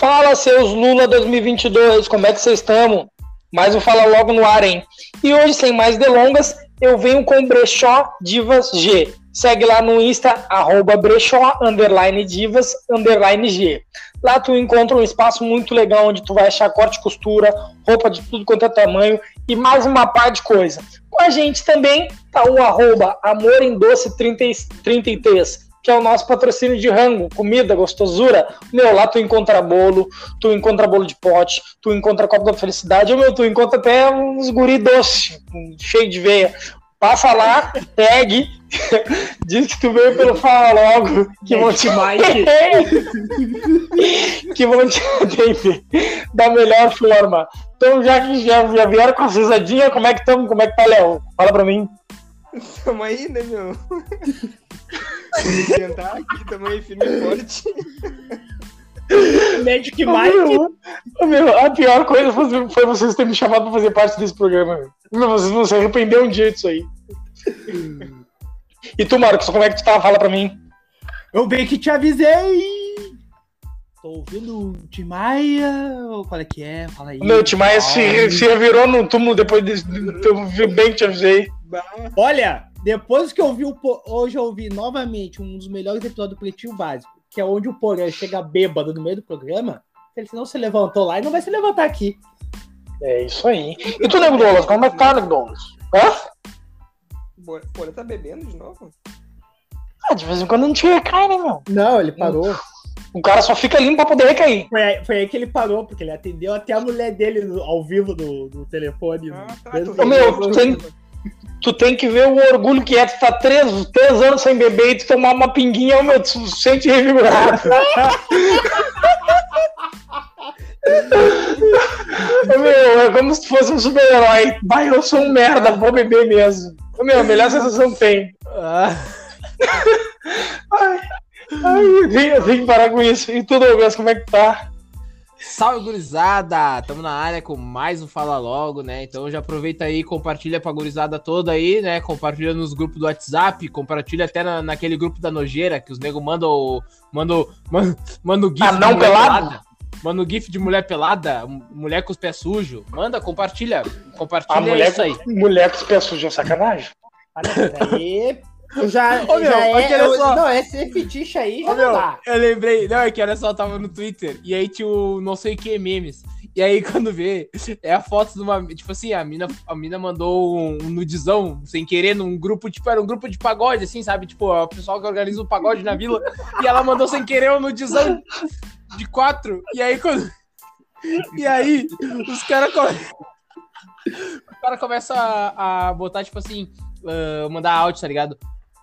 Fala, seus Lula 2022, como é que vocês estão? mais um falar logo no ar, hein? E hoje, sem mais delongas, eu venho com Brechó Divas G. Segue lá no Insta, arroba brechó, underline divas, underline G. Lá tu encontra um espaço muito legal onde tu vai achar corte e costura, roupa de tudo quanto é tamanho e mais uma par de coisa. Com a gente também tá o arroba amorindoce33, que é o nosso patrocínio de rango, comida, gostosura. Meu, lá tu encontra bolo, tu encontra bolo de pote, tu encontra copo da felicidade, meu, tu encontra até uns guri doce, cheio de veia. Passa lá, pegue, diz que tu veio pelo Fala Logo, que vão te que vão te atender da melhor forma. Então, já que já, já vieram com a risadinha, como é que estamos? Como é que tá, Léo? Fala pra mim. Tamo aí, né, meu? Tentar aqui, tamo aí firme e forte. Magic Mike. Meu, meu, a pior coisa foi, foi vocês terem me chamado pra fazer parte desse programa. Meu. Vocês não se arrependeram um dia disso aí. E tu, Marcos, como é que tu tá? Fala pra mim. Eu bem que te avisei. Tô ouvindo o Timaya. Qual é que é? Fala aí. Meu, Timaya se, se revirou no túmulo depois de. Eu bem que te avisei. Olha, depois que eu vi o. Hoje eu ouvi novamente um dos melhores episódios do Pretinho Básico, que é onde o Porã chega bêbado no meio do programa. Ele não se levantou lá e não vai se levantar aqui. É isso aí. E tu, Nego Douglas, como é que tá, Nego Douglas? Hã? O Porã tá bebendo de novo? Ah, de vez em quando a gente recai, né, meu? Não, ele parou. O cara só fica limpo pra poder recair. Foi aí, foi aí que ele parou, porque ele atendeu até a mulher dele no, ao vivo no, no telefone. Ah, tá, Ô, meu, tu tem, tu tem que ver o orgulho que é tu tá três, três anos sem beber e tu tomar uma pinguinha, ô, meu, tu se sente revigorado. Meu, é como se tu fosse um super-herói. Vai, eu sou um merda, vou beber mesmo. Meu, a melhor sensação tem. Ah, Ai, ai, tenho que parar com isso. E tu, Douglas, como é que tá? Salve, gurizada! Tamo na área com mais um Fala Logo, né? Então já aproveita aí, compartilha pra gurizada toda aí, né? Compartilha nos grupos do WhatsApp, compartilha até na, naquele grupo da nojeira, que os nego mandam mandam mandam manda o gif Ah, não mulher pelado? pelada. Manda o gif de mulher pelada, mulher com os pés sujos. Manda, compartilha. Compartilha A mulher, isso aí. mulher com os pés sujos é sacanagem. mas aí. Já, Ô, meu, já é, olha eu- só. não, esse fetiche aí já Ô, meu, dá. eu lembrei, não, é que olha só, tava no Twitter, e aí tinha o não sei o que memes. E aí, quando vê, é a foto de uma. Tipo assim, a mina, a mina mandou um, um nudizão sem querer num grupo, tipo, era um grupo de pagode, assim, sabe? Tipo, o pessoal que organiza o pagode na vila. E ela mandou sem querer um nudizão de quatro. E aí, quando. E aí, os caras come... Os caras começam a, a botar, tipo assim, ah, mandar áudio, tá ligado?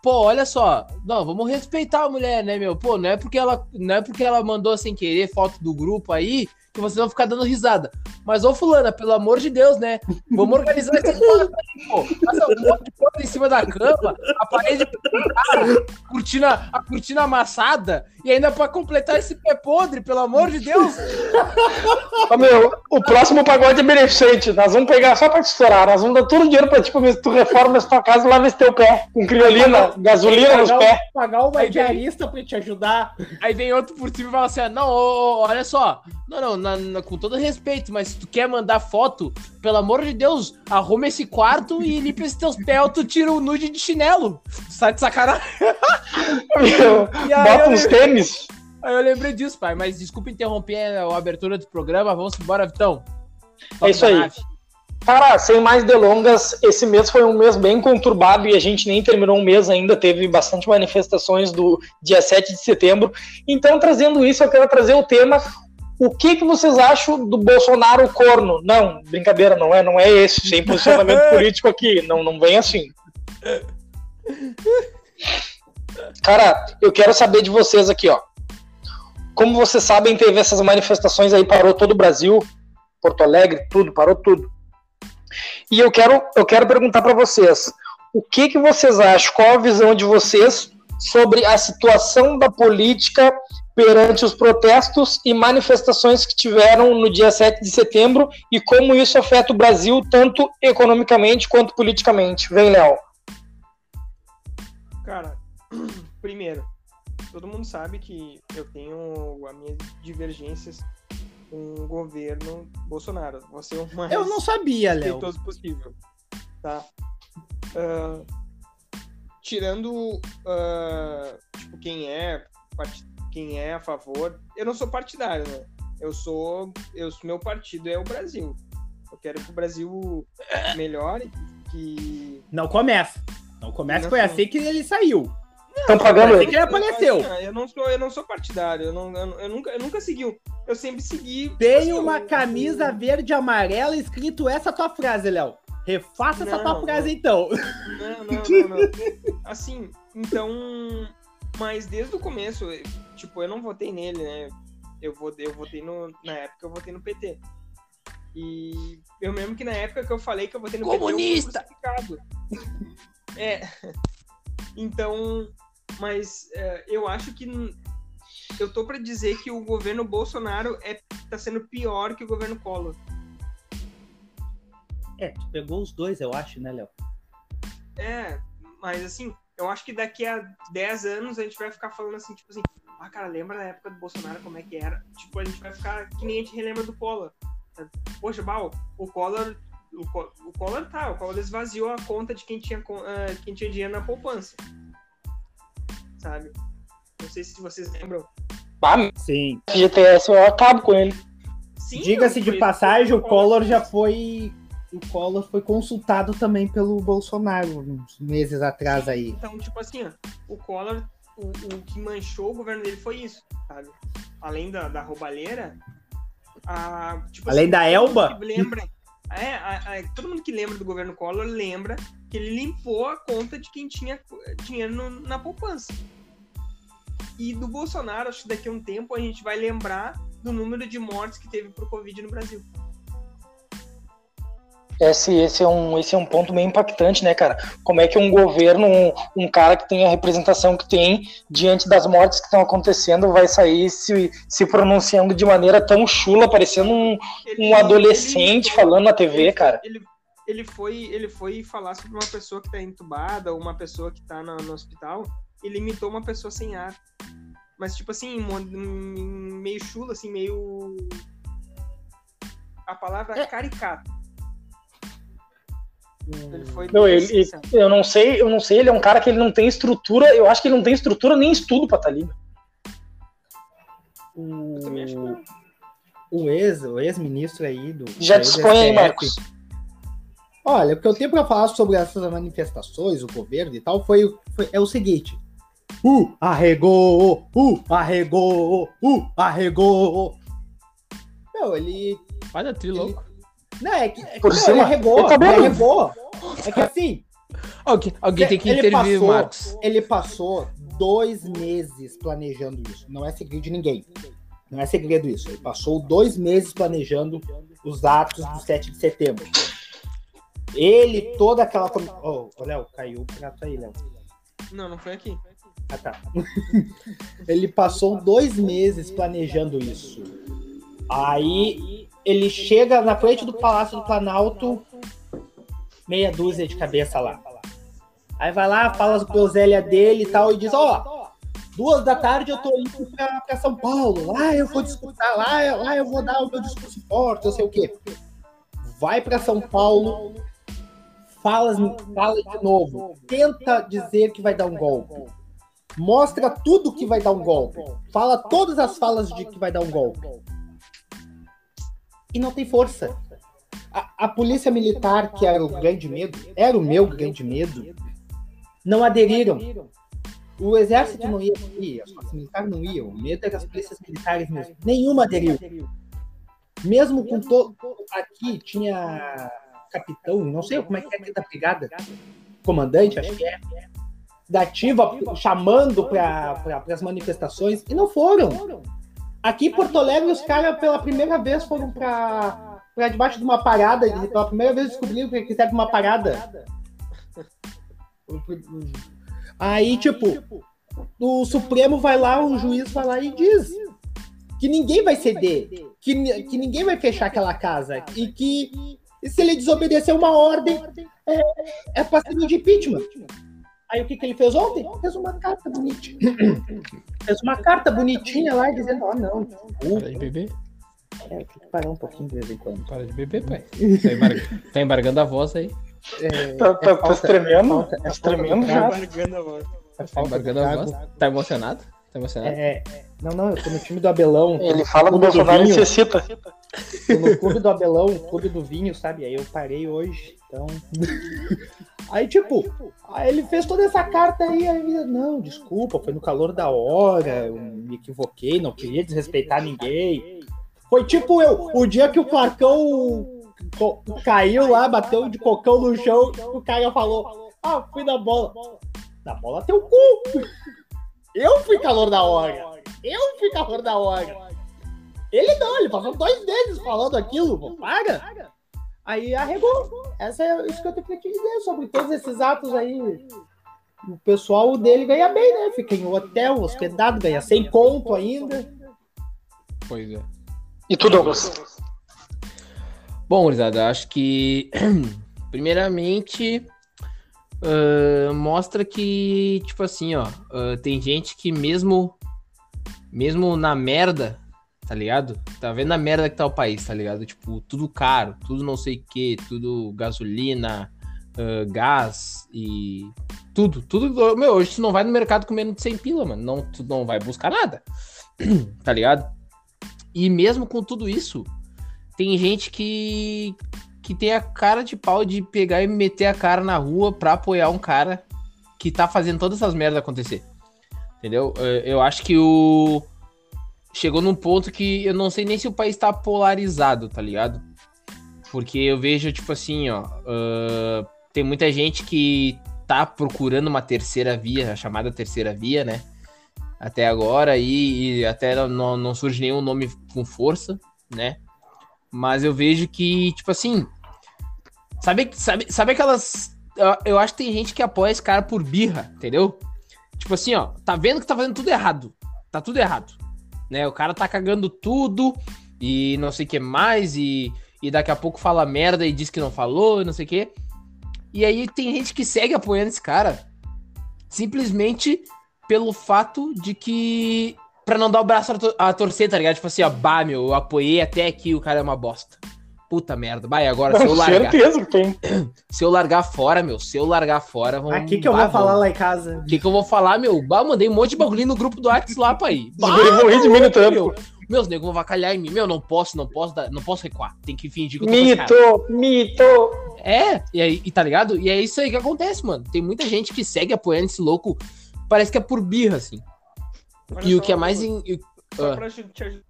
Pô, olha só, não, vamos respeitar a mulher, né, meu? Pô, não é porque ela, não é porque ela mandou sem querer foto do grupo aí que vocês vão ficar dando risada. Mas, ô fulana, pelo amor de Deus, né? Vamos organizar esse aí, pô. Passa um monte de coisa em cima da cama, a parede pintada, a cortina, a cortina amassada, e ainda pra completar esse pé podre, pelo amor de Deus. Ô, meu, o próximo pagode é beneficente. Nós vamos pegar só pra te estourar. Nós vamos dar todo o dinheiro pra ti, pra tu reforma essa tua casa e lava esse teu pé. Com criolina, gasolina nos Pagar, pés. um- pagar uma vem- diarista pra te ajudar. Aí vem outro por cima e fala assim: ah, não, ô, ô, olha só. Não, não, na- na- com todo respeito, mas se tu quer mandar foto, pelo amor de Deus, arruma esse quarto e limpa esses teus pés tu tira o nude de chinelo. Sai de sacanagem. Bota uns tênis. Aí eu lembrei disso, pai, mas desculpa interromper a abertura do programa. Vamos embora, Vitão. É isso aí. Cara, sem mais delongas, esse mês foi um mês bem conturbado e a gente nem terminou um mês ainda, teve bastante manifestações do dia 7 de setembro. Então, trazendo isso, eu quero trazer o tema. O que, que vocês acham do Bolsonaro corno? Não, brincadeira, não é, não é esse, sem posicionamento político aqui, não, não vem assim. Cara, eu quero saber de vocês aqui, ó. Como vocês sabem, teve essas manifestações aí, parou todo o Brasil, Porto Alegre, tudo, parou tudo. E eu quero, eu quero perguntar para vocês, o que que vocês acham? Qual a visão de vocês sobre a situação da política perante os protestos e manifestações que tiveram no dia 7 de setembro e como isso afeta o Brasil tanto economicamente quanto politicamente? Vem, Léo. Cara, primeiro, todo mundo sabe que eu tenho as minhas divergências um governo Bolsonaro. Vou ser o mais Eu não sabia, Léo. possível. Tá? Ah, tirando ah, tipo, quem é parti- quem é a favor, eu não sou partidário, né? Eu sou. Eu, meu partido é o Brasil. Eu quero que o Brasil melhore, que. Não começa. Não começa, foi sou. assim que ele saiu. Estão pagando Assim ele. que ele apareceu. Assim, eu não sou, eu não sou partidário, eu, não, eu, eu nunca, eu nunca segui. um- Eu sempre segui. Tem assim, uma eu- camisa verde e amarela escrito essa tua frase, Léo. Refaça essa Não, tua frase não. então. Não, não, não, não. Assim, então. Mas desde o começo, tipo, eu não votei nele, né? Eu, votei, eu votei no. Na época eu votei no PT. E eu mesmo que na época que eu falei que eu votei no Comunista! PT. crucificado. É. Então. Mas é, eu acho que. Eu tô pra dizer que o governo Bolsonaro é, tá sendo pior que o governo Collor. É, tu pegou os dois, eu acho, né, Léo? É, mas assim, eu acho que daqui a 10 anos a gente vai ficar falando assim, tipo assim, ah, cara, lembra da época do Bolsonaro como é que era? Tipo, a gente vai ficar que nem a gente relembra do Collor. Poxa, Bal, o Collor. O, o Collor tá, o Collor esvaziou a conta de quem tinha, ah, quem tinha dinheiro na poupança. Sabe? Não sei se vocês lembram. Ah, Sim. FGTS eu acabo com ele. Sim, Diga-se de passagem, o Collor já foi. O Collor foi consultado também pelo Bolsonaro uns meses atrás aí. Então, tipo assim, o Collor, o, o que manchou o governo dele foi isso, sabe? Além da, da roubalheira, a, tipo Além da todo Elba? mundo que Lembra, é, a- a- todo mundo que lembra do governo Collor lembra que ele limpou a conta de quem tinha dinheiro no- na poupança. E do Bolsonaro, acho que daqui a um tempo a gente vai lembrar do número de mortes que teve por Covid no Brasil. Esse, esse, é um, esse é um ponto meio impactante, né, cara? Como é que um governo, um, um cara que tem a representação que tem, diante das mortes que estão acontecendo, vai sair se, se pronunciando de maneira tão chula, parecendo um, Ele- um adolescente ele- falando na TV, ele- cara. Ele, ele, foi, ele foi falar sobre uma pessoa que tá entubada ou uma pessoa que tá no, no hospital. Ele imitou uma pessoa sem ar. Mas, tipo assim, meio chula, assim, meio. A palavra É. caricato. Ele foi. Não, ele, ele- sincero. eu não sei, eu não sei, ele é um cara que ele não tem estrutura, eu acho que ele não tem estrutura nem estudo pra estar ali. Eu também acho que não. O ex, o ex-ministro aí do. Já dispõe aí. Marcos. Olha, o que eu tenho pra falar sobre essas manifestações, o governo e tal, foi, foi- é o seguinte. Uh, arregou! Uh, arregou! Uh, arregou! Meu, ele. Olha, tri louco. Não, é que, é que Por meu, cima, ele arregou, ele arregou. É que assim, Alguém, alguém tem que Ele intervir, passou- Marcos. ele passou dois meses planejando isso. Não é segredo de ninguém. Não é segredo isso. Ele passou dois meses planejando os atos do 7 de setembro. Ele, toda aquela. ô, Léo, caiu o prato aí, Léo. Não, não foi aqui. Ah, tá. ele passou dois meses planejando isso. Aí ele chega na frente do Palácio do Planalto, meia dúzia de cabeça lá. Aí vai lá, fala as groselhas dele e tal, e diz: Ó, duas da tarde eu tô indo pra, pra São Paulo. Lá eu vou discursar, lá, eu- lá eu vou dar o meu discurso forte, não sei o quê. Vai pra São Paulo, fala, fala de novo, tenta dizer que vai dar um golpe. Mostra tudo que vai dar um golpe. Fala todas as falas de que vai dar um golpe. E não tem força. A, a polícia militar, que era o grande medo, era o meu grande medo, não aderiram. O exército não ia ir, as forças militares não iam. O medo era as polícias militares mesmo. Nenhuma aderiu. Mesmo com todo. Aqui tinha capitão, não sei como é que é aqui da brigada, comandante, acho que é, da ativa chamando para as manifestações e não foram. Aqui em Porto Alegre, os caras pela primeira vez foram para pra debaixo de uma parada, e pela primeira vez descobriram que quiseram uma parada. Aí, tipo, o Supremo vai lá, o juiz vai lá e diz que ninguém vai ceder, que, que ninguém vai fechar aquela casa e que se ele desobedecer uma ordem é, é passível de impeachment. Aí o que, que ele fez ontem? Fez uma carta bonitinha. fez uma carta bonitinha lá dizendo, ó, não, desculpa, bebê. É, tem que parar um pouquinho de vez em quando. Para de beber, pai. Tá, embar... tá embargando a voz aí. É, Tá, tá, é tá falta- tremendo? é falta- é Tá falta tremendo de já. trago, Embargando a voz. é Tá de embargando a voz. Tá emocionado? Tá emocionado? É, não, não, eu tô no time do Abelão. Ele fala do Bolsonaro e vinho. se excita. Tô no clube do Abelão, clube do vinho, sabe? Aí eu parei hoje, então. Aí, tipo, aí ele fez toda essa carta aí, aí ele, não, desculpa, foi no calor da hora, eu me equivoquei, não queria desrespeitar ninguém. Foi tipo eu, o dia que o Clarcão co- caiu lá, bateu de cocão no chão, o cara falou, ah, fui na bola. Na bola teu cu! Eu fui calor da hora! Eu fui calor da hora! Ele não, ele passou dois meses falando aquilo, pô, para! Aí arregou. Essa é isso que eu tenho que dizer sobre todos esses atos aí. O pessoal dele ganha bem, né? Fica em hotel, hospedado, ganha 100 conto ainda. Pois é. E tu, Douglas? Bom, gurizada, acho que primeiramente ah, mostra que, tipo assim, ó, ah, tem gente que mesmo mesmo na merda, tá ligado? Tá vendo a merda que tá o país, tá ligado? Tipo, tudo caro, tudo não sei o que, tudo gasolina, ah, gás e tudo, tudo. Meu, hoje tu não vai no mercado com menos de 100 pila, mano. Não, tu não vai buscar nada, tá ligado? E mesmo com tudo isso, tem gente que, que tem a cara de pau de pegar e meter a cara na rua pra apoiar um cara que tá fazendo todas essas merdas acontecer. Entendeu? Eh, Eu acho que o. Chegou num ponto que eu não sei nem se o país tá polarizado, tá ligado? Porque eu vejo, tipo assim, ó. ah, tem muita gente que tá procurando uma terceira via, a chamada terceira via, né? Até agora, e, e até não, não surge nenhum nome com força, né? Mas eu vejo que, tipo assim. Sabe, sabe, sabe aquelas. Eu acho que tem gente que apoia esse cara por birra, entendeu? Tipo assim, ó, tá vendo que tá fazendo tudo errado. Tá tudo errado. Né? O cara tá cagando tudo e não sei o que mais, e, e daqui a pouco fala merda e diz que não falou, e não sei o que. E aí tem gente que segue apoiando esse cara simplesmente pelo fato de que. Pra não dar o braço a, tor- a torcer, tá ligado? Tipo assim, ó, bah, meu, eu apoiei até aqui o cara é uma bosta. Puta merda. Vai, agora se eu Com largar. certeza que tem. Se eu largar fora, meu, se eu largar fora, vão. Aqui que eu bah, vou falar vão- lá em casa. O que, que eu vou falar, meu? Bah, mandei um monte de bagulho no grupo do Arts lá, pai. Os guri vão rir de mim no trampo. meu, meus negros vão vacalhar em mim. Meu, não posso, não posso, dar- não posso recuar. Tem que fingir que eu tô. Mito, mito. É, e aí, e tá ligado? E é isso aí que acontece, mano. Tem muita gente que segue apoiando esse louco. Parece que é por birra, assim. Olha e o que é mais. Em, Só ah, pra te te ajudar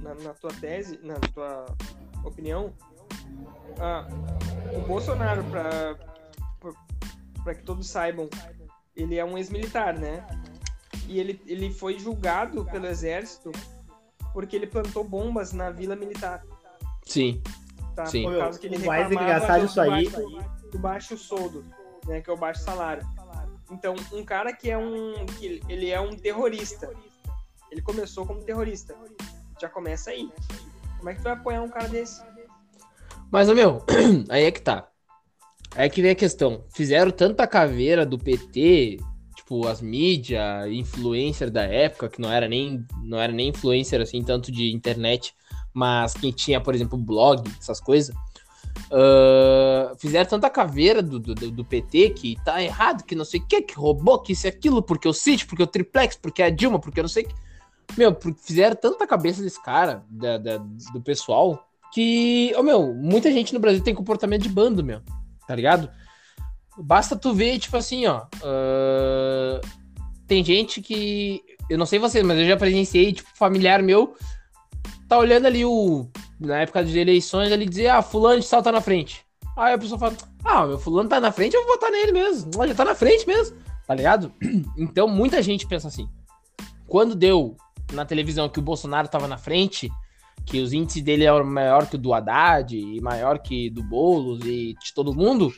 na, na- na tua tese, na tua opinião, ah, o Bolsonaro, pra que todos saibam, ele é um ex-militar, né? E ele, ele foi julgado pelo exército porque ele plantou bombas na vila militar, sim. tá? Sim. Por causa que ele O mais engraçado do- disso aí- do do baixo soldo, né? Que é o baixo salário. Então, um cara que é um. que ele é um terrorista. Ele começou como terrorista. Já começa aí. Como é que tu vai apoiar um cara desse? Mas, meu, aí é que tá. Aí é que vem a questão. Fizeram tanta caveira do PT, tipo, as mídias, influencer da época, que não era nem, não era nem influencer, assim, tanto de internet, mas quem tinha, por exemplo, blog, essas coisas. ah, fizeram tanta caveira do, do, do PT que tá errado, que não sei o que, que roubou, que isso e aquilo, porque o City, porque o Triplex, porque a Dilma, porque eu não sei o que. Meu, por- fizeram tanta cabeça desse cara, da- da- do pessoal, que, ô meu, muita gente no Brasil tem comportamento de bando, meu, tá ligado? Basta tu ver, tipo assim, ó. ah, tem gente que. Eu não sei vocês, mas eu já presenciei, tipo, familiar meu tá olhando ali o. Na época de eleições, ele dizia, ah, fulano de tal tá na frente. Aí a pessoa fala, ah, meu fulano tá na frente, eu vou votar nele mesmo. Já tá na frente mesmo, tá ligado? Então muita gente pensa assim. Quando deu na televisão que o Bolsonaro tava na frente, que os índices dele eram maior que o do Haddad e maior que do Boulos e de todo mundo,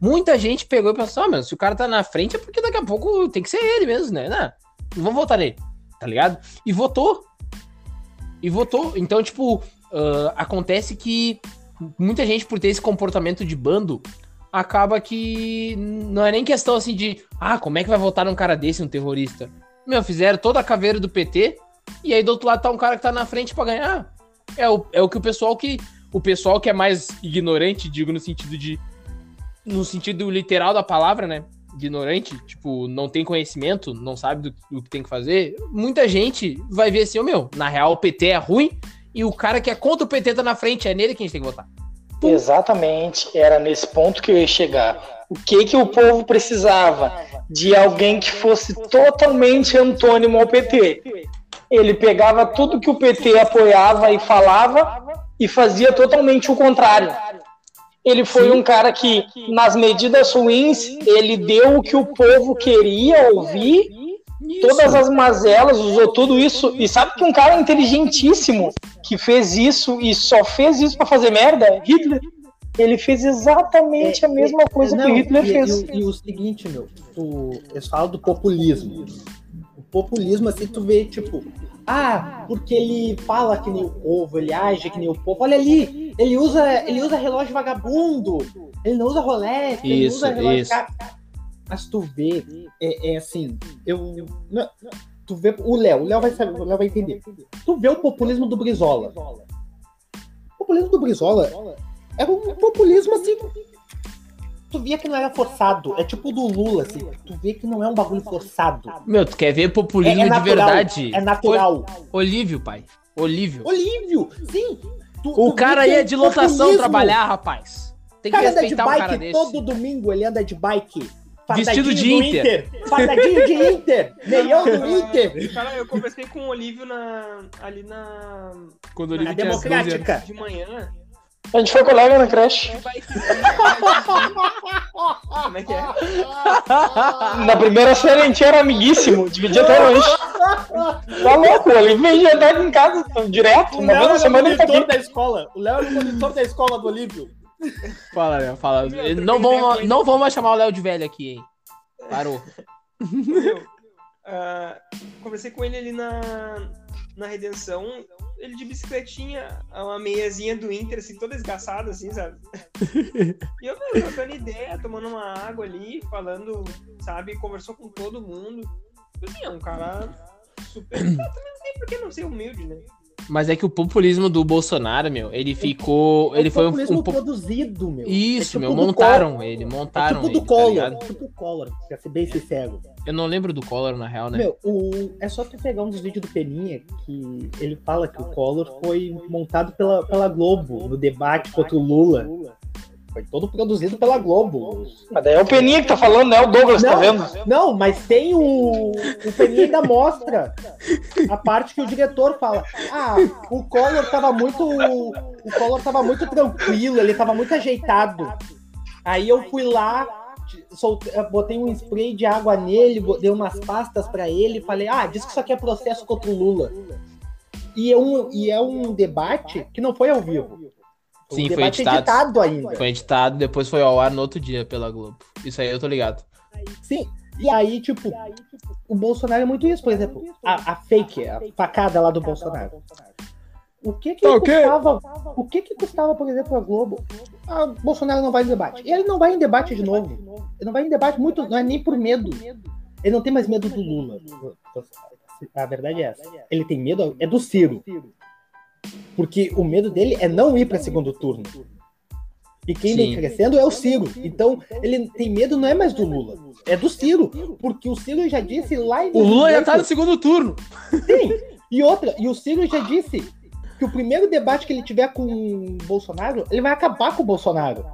muita gente pegou e pensou, ah, meu, se o cara tá na frente é porque daqui a pouco tem que ser ele mesmo, né? Não, não vamos votar nele, tá ligado? E votou. E votou. Então, tipo, ah, acontece que muita gente, por ter esse comportamento de bando, acaba que não é nem questão assim de, ah, como é que vai votar num cara desse, um terrorista? Meu, fizeram toda a caveira do PT, e aí do outro lado tá um cara que tá na frente pra ganhar. É o, é o que o pessoal que. O pessoal que é mais ignorante, digo no sentido de. No sentido literal da palavra, né? Ignorante, tipo, não tem conhecimento, não sabe do, do que tem que fazer. Muita gente vai ver assim, ô meu, na real o PT é ruim e o cara que é contra o PT tá na frente, é nele que a gente tem que votar. Exatamente, era nesse ponto que eu ia chegar. O que que o povo precisava? De alguém que fosse totalmente antônimo ao PT. Ele pegava tudo que o PT apoiava e falava e fazia totalmente o contrário. Ele foi um cara que, nas medidas ruins, ele deu o que o povo queria ouvir, todas as mazelas, usou tudo isso. E sabe que um cara inteligentíssimo que fez isso e só fez isso para fazer merda? Hitler. Ele fez exatamente a mesma coisa que o Hitler e, fez. E, e o seguinte, meu, o, eles falam do populismo. Populismo, assim, tu vê, tipo, ah, porque ele fala que nem o povo, ele age que nem o povo. Olha ali, ele usa, ele usa relógio vagabundo, ele não usa Rolex, ele Isso, usa relógio isso. caro. Mas tu vê, é, é assim, eu. não, tu vê o Léo, o Léo vai saber, o Léo vai entender. Tu vê o populismo do Brizola. O populismo do Brizola era um populismo assim. Tu via que não era forçado. É tipo o do Lula, assim. Tu vê que não é um bagulho forçado. Meu, tu quer ver populismo É, é de verdade? É natural. Ol- Olívio, pai. Olívio. Olívio, sim. Tu- O tu cara ia é de lotação trabalhar, rapaz. Tem que cara anda de respeitar um cara bike desse. todo domingo, ele anda de bike. Vestido de Inter. Fardadinho de Inter. Meião do Inter. Cara, eu conversei com o Olívio na, ali na. Quando o Na Olívio tinha 12 anos. democrática. de manhã. A gente foi colega na creche. Como é que é? Na primeira série a gente era amiguíssimo, dividia até lanche. Tá louco, ele vem jantar em casa direto, O uma Léo vez na era semana ele tá monitor aqui. da escola. O Léo era o monitor da escola do Olívio. Fala, Léo, fala. Meu, eu Não vamos, não vamos mais chamar o Léo de velho aqui, hein? Parou. Meu, ah, conversei com ele ali na, na Redenção. Ele de bicicletinha, uma meiazinha do Inter, assim, toda esgaçada, assim, sabe? E eu, meu, trocando ideia, tomando uma água ali, falando, sabe? Conversou com todo mundo. Assim, é um cara super. Ah, também não tem por que não ser humilde, né? Mas é que o populismo do Bolsonaro, meu, ele ficou. Ele É foi um, populismo um produzido, meu. Isso, É tipo meu, montaram Collor. ele, É montaram tipo ele, do tá Collor. ligado? tipo o Collor, pra ser bem sincero. Eu não lembro do Collor, na real, né? Meu, o... é só tu pegar um dos vídeos do Peninha que ele fala que o Collor foi montado pela, pela Globo no debate contra o Lula. Foi todo produzido pela Globo. Mas daí é o Peninha que tá falando, né? O Douglas, tá vendo? Não, mas tem o. O Peninha ainda mostra a parte que o diretor fala. Ah, o Collor tava muito. O Collor tava muito tranquilo, ele tava muito ajeitado. Aí eu fui lá, solte- botei um spray de água nele, dei umas pastas pra ele e falei, ah, diz que isso aqui é processo contra o Lula. E é um, e é um debate que não foi ao vivo. Foi Sim, foi debate editado. editado ainda. Foi editado, depois foi ao ar no outro dia pela Globo. Isso aí eu tô ligado. Sim. E aí, tipo, o Bolsonaro é muito isso, por exemplo. A, a fake, a facada lá do Bolsonaro. O que que Tá custava, o que que custava, por exemplo, a Globo? Ah, o Bolsonaro não vai em debate. E ele não vai em debate de novo. Ele não vai em debate muito, não é nem por medo. Ele não tem mais medo do Lula. A verdade é essa. Ele tem medo é do Ciro. Porque o medo dele é não ir para segundo turno. E quem vem Sim. crescendo é o Ciro. Então, ele tem medo não é mais do Lula, é do Ciro. Porque o Ciro já disse lá em O Lula já tá no 2018 segundo turno. Sim. E outra, e o Ciro já disse que o primeiro debate que ele tiver com o Bolsonaro, ele vai acabar com o Bolsonaro.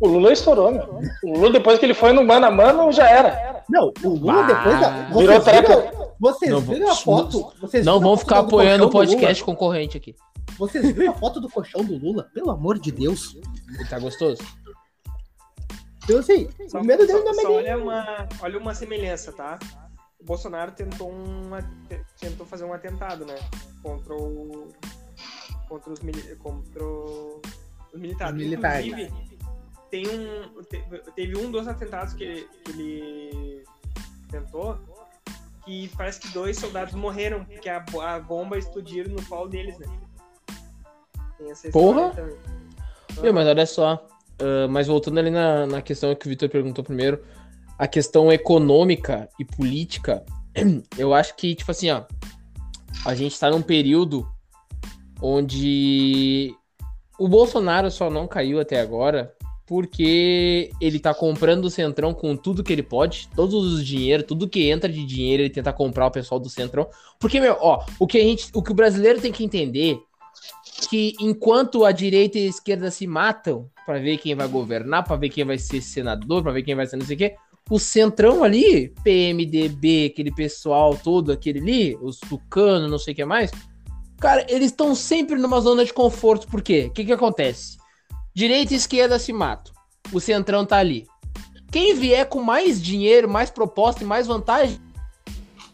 O Lula estourou, meu. O Lula, depois que ele foi no mano a mano, já era. Não, o Lula depois da. virou viram, vocês Não viram a foto? Vocês Não vão ficar do apoiando o podcast concorrente aqui. Vocês viram a foto do colchão do Lula? Pelo amor de Deus. Ele tá gostoso? Então, assim, Só, o medo dele não é olha, uma, olha uma semelhança, tá? O Bolsonaro tentou, um, te- tentou fazer um atentado, né? Contra o. Contra os, mili- contra o- os militares. Os militares. Inclusive, tem um, te- teve um dos atentados que ele, que ele tentou que parece que dois soldados morreram porque a, a bomba explodiram no colo deles, né? Tem essa Porra! também. Meu, mas olha só. ah, mas voltando ali na, na questão que o Vitor perguntou primeiro, a questão econômica e política, eu acho que, tipo assim, ó, a gente tá num período onde o Bolsonaro só não caiu até agora porque ele tá comprando o Centrão com tudo que ele pode, todos os dinheiro, tudo que entra de dinheiro, ele tenta comprar o pessoal do Centrão. Porque, meu, ó, o que a gente, o que o brasileiro tem que entender que enquanto a direita e a esquerda se matam para ver quem vai governar, para ver quem vai ser senador, para ver quem vai ser não sei o quê, o centrão ali, PMDB, aquele pessoal todo, aquele ali, os tucano, não sei o que mais, cara, eles estão sempre numa zona de conforto, por quê? O que que acontece? Direita e esquerda se matam, o centrão tá ali. Quem vier com mais dinheiro, mais proposta e mais vantagem,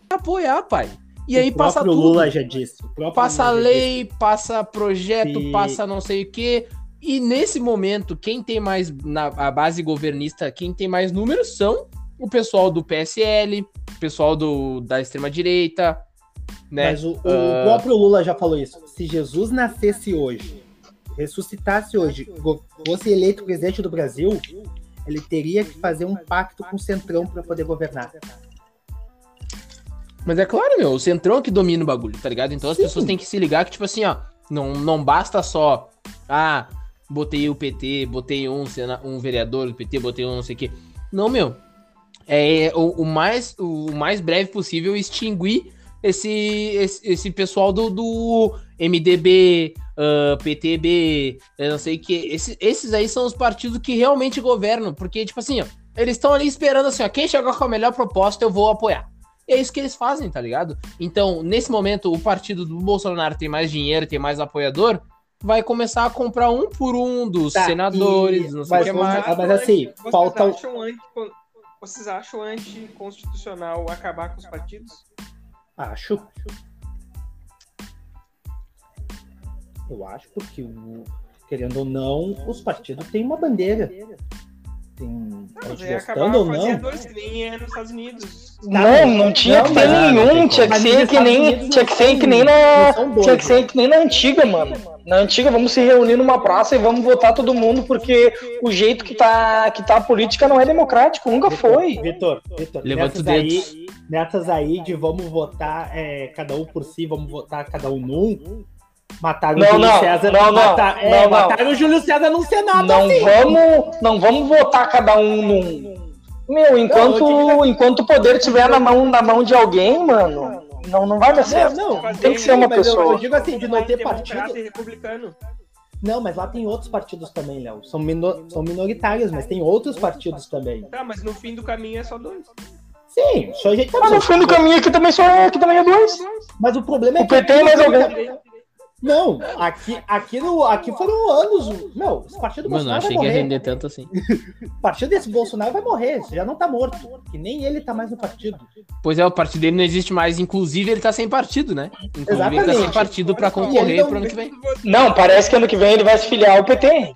apoiar, pai. E o aí passa próprio tudo. Lula já disse. Passa Lula lei, passa projeto, passa não sei o quê. E nesse momento, quem tem mais na a base governista, quem tem mais números são o pessoal do PSL, o pessoal do, da extrema-direita, né? Mas o, o Ah. próprio Lula já falou isso. Se Jesus nascesse hoje, ressuscitasse hoje, fosse eleito presidente do Brasil, ele teria que fazer um pacto com o Centrão para poder governar. Mas é claro, meu, o Centrão é que domina o bagulho, tá ligado? Então as Sim. pessoas têm que se ligar que, tipo assim, ó, não, não basta só, ah, botei o PT, botei um, um vereador do PT, botei um não sei o quê. Não, meu, é o, o mais, o mais breve possível extinguir esse, esse, esse pessoal do, do MDB, ah, PTB, eu não sei o que. Esse, esses aí são os partidos que realmente governam, porque, tipo assim, ó, eles estão ali esperando assim, ó, quem chegar com a melhor proposta eu vou apoiar. E é isso que eles fazem, tá ligado? Então, nesse momento, o partido do Bolsonaro tem mais dinheiro, tem mais apoiador, vai começar a comprar um por um dos Tá, senadores, e- não sei o que mais. Mas assim, vocês falta- Acham anti, vocês acham anticonstitucional acabar com os partidos? Acho. Eu acho porque, o- querendo ou não, os partidos têm uma bandeira. Tem, gostando ou não. nos Estados Unidos. Não, não tinha Não, que ter mas- nenhum, tinha que ser que nem, tinha não que ser que nem não na, tinha que ser que nem na antiga, mano. Na antiga vamos se reunir numa praça e vamos votar todo mundo porque o jeito que tá que tá a política não é democrático, nunca foi. Vitor, Vitor, Levanta o dedo. aí, nessas aí de vamos votar é, cada um por si, vamos votar cada um num. Mataram Não, o Júlio não, César. não, não, mata- é, não, não. mataram o Júlio César no Senado. Não assim. vamos, não vamos votar cada um num. Meu, enquanto Não, enquanto o poder estiver na mão na mão de alguém, mano, não não vai dar Não, certo. não, Tem que ser uma mas eu- pessoa. Eu, digo assim, de não ter partido. republicano. Não, mas lá tem outros partidos também, Léo. São, mino- são minoritários, mas tem outros partidos também. Tá, mas no fim do caminho é só dois. Sim, só a gente tá Mas no fim do caminho aqui também só é, aqui também é dois. Mas o problema é O PT e mais alguém. Não, aqui, aqui, no, aqui foram anos. Meu, esse partido do Mano, Bolsonaro achei vai que ia morrer. render tanto assim. O partido desse Bolsonaro vai morrer, já não tá morto. Que nem ele tá mais no partido. Pois é, o partido dele não existe mais. Inclusive, ele tá sem partido, né? Inclusive, ele tá sem Exatamente. partido pra concorrer então- pro ano que vem. Não, parece que ano que vem ele vai se filiar ao PT.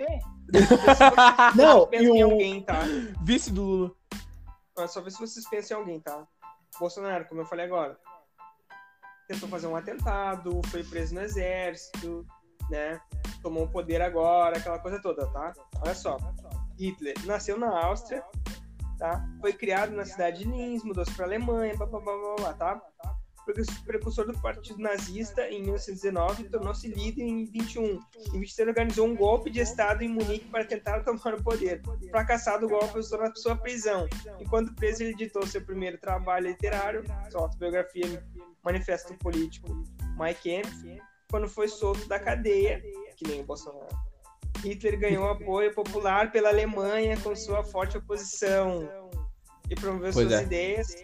Não, e em o. alguém, tá? Vice do Lula. Mas só ver se vocês pensam em alguém, tá? Bolsonaro, como eu falei agora, tentou fazer um atentado, foi preso no exército, né? Tomou o poder agora, aquela coisa toda, tá? Olha só. Hitler nasceu na Áustria, tá? Foi criado na cidade de Linz, mudou-se para Alemanha, blá, blá, blá, blá, tá? Precursor- do Partido Nazista em 1919, tornou-se líder em 21. Em 23 organizou um golpe de Estado em Munique para tentar tomar o poder. Fracassado o golpe, usou na sua prisão. Enquanto preso, ele editou seu primeiro trabalho literário, sua autobiografia Manifesto Político, My Camp, quando foi solto da cadeia, que nem o Bolsonaro. Hitler ganhou apoio popular pela Alemanha com sua forte oposição e promoveu Pois suas é. ideias,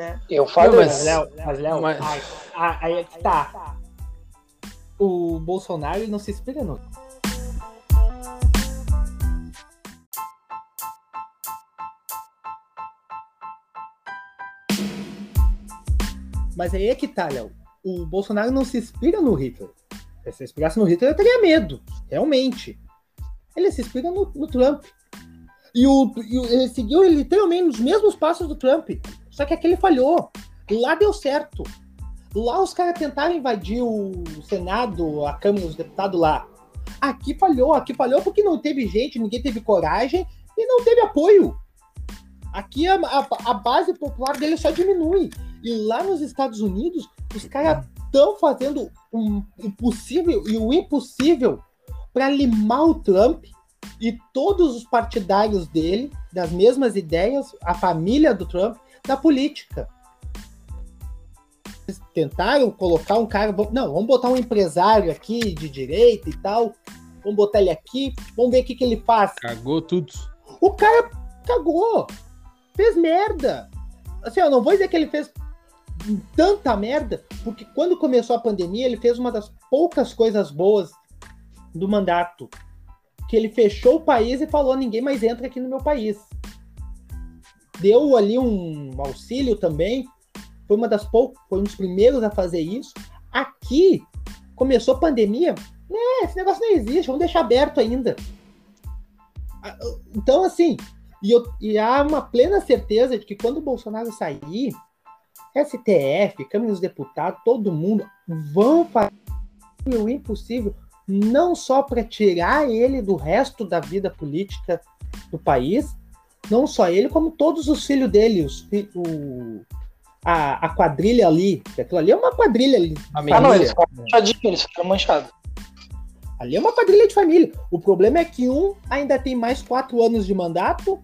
né? Eu Não, falei. Mas, Léo, mas, Léo, Mas- Aí, aí- aí é que tá. O Bolsonaro ele não se inspira no. Mas aí é que tá, Léo. O Bolsonaro não se inspira no Hitler. Se se inspirasse no Hitler, eu teria medo. Realmente. Ele se inspira no, no Trump. E, o, e o- ele seguiu literalmente os mesmos passos do Trump. Só que aqui ele falhou. Lá deu certo. Lá os caras tentaram invadir o Senado, a Câmara dos Deputados lá. Aqui falhou, aqui falhou porque não teve gente, ninguém teve coragem e não teve apoio. Aqui a, a- a base popular dele só diminui. E lá nos Estados Unidos, os caras estão fazendo um, o possível e o impossível para limar o Trump e todos os partidários dele, das mesmas ideias, a família do Trump, da política. Eles tentaram colocar um cara. Não, vamos botar um empresário aqui de direita e tal. Vamos botar ele aqui, vamos ver o que, que ele faz. Cagou tudo. O cara cagou. Fez merda. Assim, eu não vou dizer que ele fez tanta merda, porque quando começou a pandemia, ele fez uma das poucas coisas boas do mandato. Que ele fechou o país e falou: ninguém mais entra aqui no meu país. Deu ali um auxílio também. Foi uma das poucas, foi um dos primeiros a fazer isso. Aqui começou a pandemia. É, esse negócio não existe, vamos deixar aberto ainda. Então, assim, e, eu, e há uma plena certeza de que quando o Bolsonaro sair, STF, Câmara dos Deputados, todo mundo vão fazer o impossível, não só para tirar ele do resto da vida política do país, não só ele, como todos os filhos dele, os, o, a, a quadrilha ali, aquilo ali é uma quadrilha ali. Ah, não, eles ficaram manchadinhos, eles ficaram manchados. Ali é uma quadrilha de família. O problema é que um ainda tem mais quatro anos de mandato,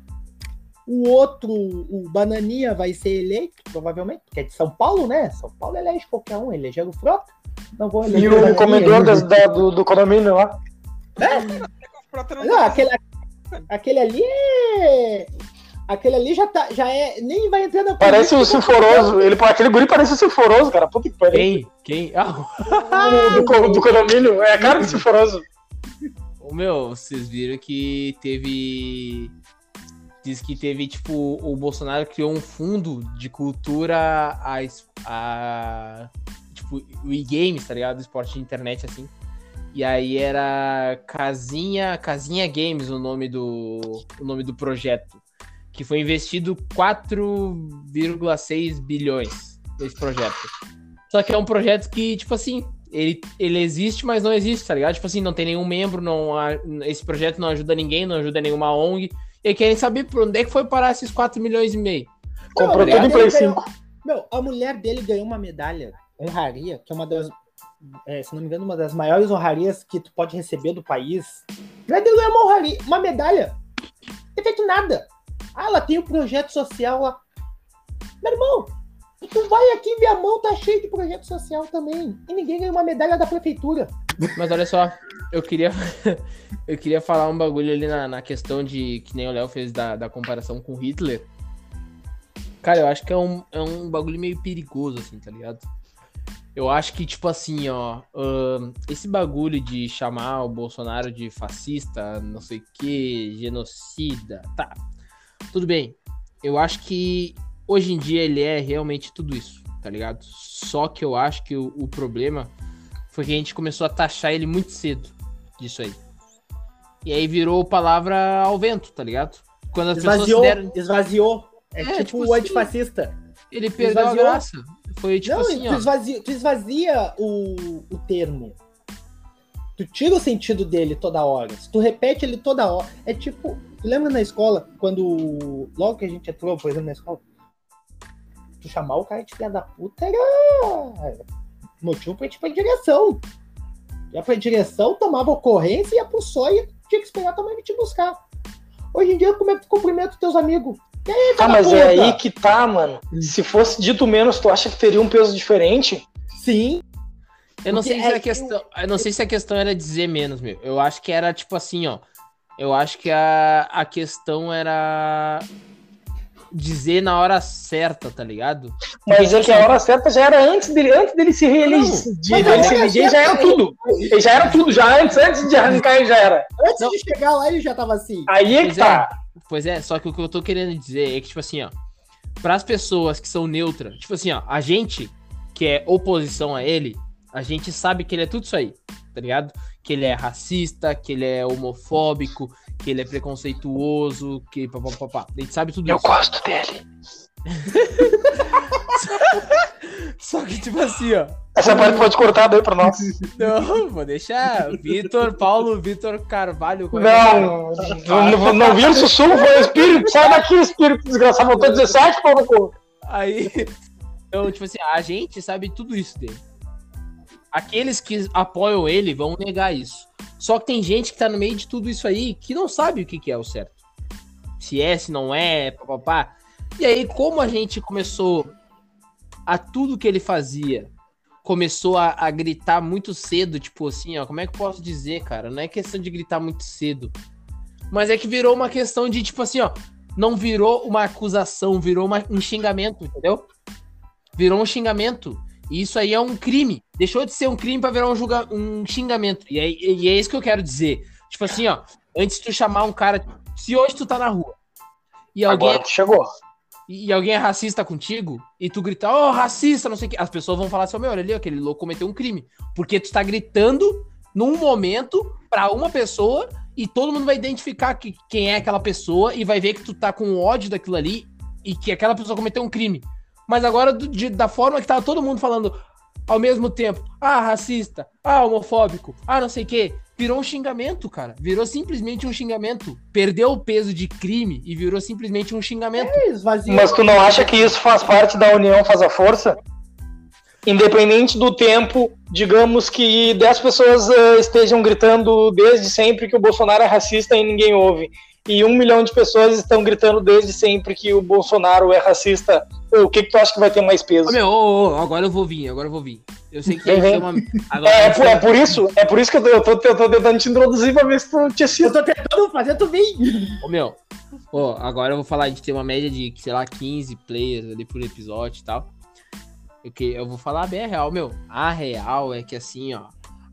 o outro, o Bananinha, vai ser eleito, provavelmente, porque é de São Paulo, né? São Paulo elege qualquer um, elegeram o Frota. Não vou eleger. E o da, do, do condomínio lá. É? Não, aquele, aquele ali é. Aquele ali já, tá, já é. Nem vai entrar na Parece o Sinforoso. Ele, aquele guri parece o Sinforoso, cara. Puta que pariu. Quem? Quem? Ah. do, do condomínio. É a cara do Sinforoso. O meu, vocês viram que teve. Diz que teve, tipo, o Bolsonaro criou um fundo de cultura a. a tipo, o e-games, tá ligado? Esporte de internet, assim. E aí era Casinha, Casinha Games o nome do, o nome do projeto que foi investido 4,6 bilhões nesse projeto. Só que é um projeto que, tipo assim, ele, ele existe, mas não existe, tá ligado? Tipo assim, não tem nenhum membro, não, esse projeto não ajuda ninguém, não ajuda nenhuma ONG. E querem saber por onde é que foi parar esses 4 milhões e meio. Comprou tudo em Play 5. Meu, a mulher dele ganhou uma medalha, honraria, que é uma das, é, se não me engano, uma das maiores honrarias que tu pode receber do país. A mulher dele ganhou uma honraria, uma medalha. Não tem feito nada. Ah, ela tem um projeto social lá. Meu irmão, tu vai aqui ver a mão, tá cheio de projeto social também. E ninguém ganha uma medalha da prefeitura. Mas olha só, eu queria eu queria falar um bagulho ali na, na questão de que nem o Léo fez da, da comparação com Hitler. Cara, eu acho que é um, é um bagulho meio perigoso, assim, tá ligado? Eu acho que, tipo assim, ó, uh, esse bagulho de chamar o Bolsonaro de fascista, não sei o que, genocida, tá, tudo bem. Eu acho que hoje em dia ele é realmente tudo isso, tá ligado? Só que eu acho que o, o problema foi que a gente começou a taxar ele muito cedo disso aí. E aí virou palavra ao vento, tá ligado? Quando as esvaziou, pessoas deram... esvaziou. É, é tipo, tipo o assim, antifascista. Ele perdeu esvaziou. a graça. Foi tipo Não, assim, tu, esvazia, tu esvazia o, o termo. Tu tira o sentido dele toda hora. Se tu repete ele toda hora. É tipo, Tu lembra na escola, quando. Logo que a gente entrou, por exemplo, na escola, tu chamar o cara de filha da puta era motivo pra ir pra direção. Ia pra direção, tomava ocorrência, ia pro só e tinha que esperar tua mãe te buscar. Hoje em dia, como é que tu cumprimenta teus amigos? E aí, tá, mas puta? é aí que tá, mano. Se fosse dito menos, tu acha que teria um peso diferente? Sim. Eu não sei se é a questão. Eu não sei se a questão era dizer menos, meu. Eu acho que era tipo assim, ó. Eu acho que a, a questão era dizer na hora certa, tá ligado? Mas é que a hora certa já era antes dele, antes dele se reeleger, de, dele se eleger, já era tudo. Ele já era tudo, já antes, antes de arrancar ele já era. Antes Não. de chegar lá ele já tava assim. Aí é que pois tá. É, pois é, só que o que eu tô querendo dizer é que, tipo assim, ó, pras pessoas que são neutras, tipo assim, ó, a gente que é oposição a ele, a gente sabe que ele é tudo isso aí, tá ligado? que ele é racista, que ele é homofóbico, que ele é preconceituoso, que papapá. A gente sabe tudo Eu isso. Eu gosto dele. Só que, tipo assim, ó. Essa parte pode cortar daí pra nós. Não, vou deixar. Vitor, Paulo, Vitor Carvalho. É não, não, não, não vi o sussurro, foi o espírito. Sai daqui, espírito desgraçado. Voltou 17, pau no cu. Aí. Então, tipo assim, a gente sabe tudo isso dele. Aqueles que apoiam ele vão negar isso. Só que tem gente que tá no meio de tudo isso aí que não sabe o que, que é o certo. Se é, se não é, papapá. E aí, como a gente começou a tudo que ele fazia, começou a, a, gritar muito cedo, tipo assim, ó, como é que eu posso dizer, cara? Não é questão de gritar muito cedo, mas é que virou uma questão de, tipo assim, ó, não virou uma acusação, virou uma, um xingamento, entendeu? Virou um xingamento. E isso aí é um crime. Deixou de ser um crime para virar um, julga, um xingamento. E é, e é isso que eu quero dizer. Tipo assim, ó, antes de tu chamar um cara. Se hoje tu tá na rua e alguém. Agora chegou e, alguém é racista contigo, e tu gritar, ô, oh, racista, não sei o que, as pessoas vão falar assim, meu, olha ali, aquele louco cometeu um crime. Porque tu tá gritando num momento para uma pessoa e todo mundo vai identificar que, quem é aquela pessoa e vai ver que tu tá com ódio daquilo ali e que aquela pessoa cometeu um crime. Mas agora, do, de, da forma que tá todo mundo falando ao mesmo tempo, ah, racista, ah, homofóbico, ah, não sei o quê, virou um xingamento, cara. Virou simplesmente um xingamento. Perdeu o peso de crime e virou simplesmente um xingamento. É, Mas tu não acha que isso faz parte da união, faz a força? Independente do tempo, digamos que 10 pessoas uh, estejam gritando desde sempre que o Bolsonaro é racista e ninguém ouve. E um milhão de pessoas estão gritando desde sempre que o Bolsonaro é racista. O que, que tu acha que vai ter mais peso? Ô, meu, ô, ô, agora eu vou vir, agora eu vou vir. Eu sei que uhum. uma. Agora, é, é, é, por isso, é por isso que eu tô, eu tô, eu tô tentando te introduzir pra ver se tu tinha sido. Eu tô tentando fazer tu vir. Ô meu, ó, agora eu vou falar, a gente tem uma média de, sei lá, 15 players ali por episódio e tal. Okay, eu vou falar bem a real, meu. A real é que assim, ó,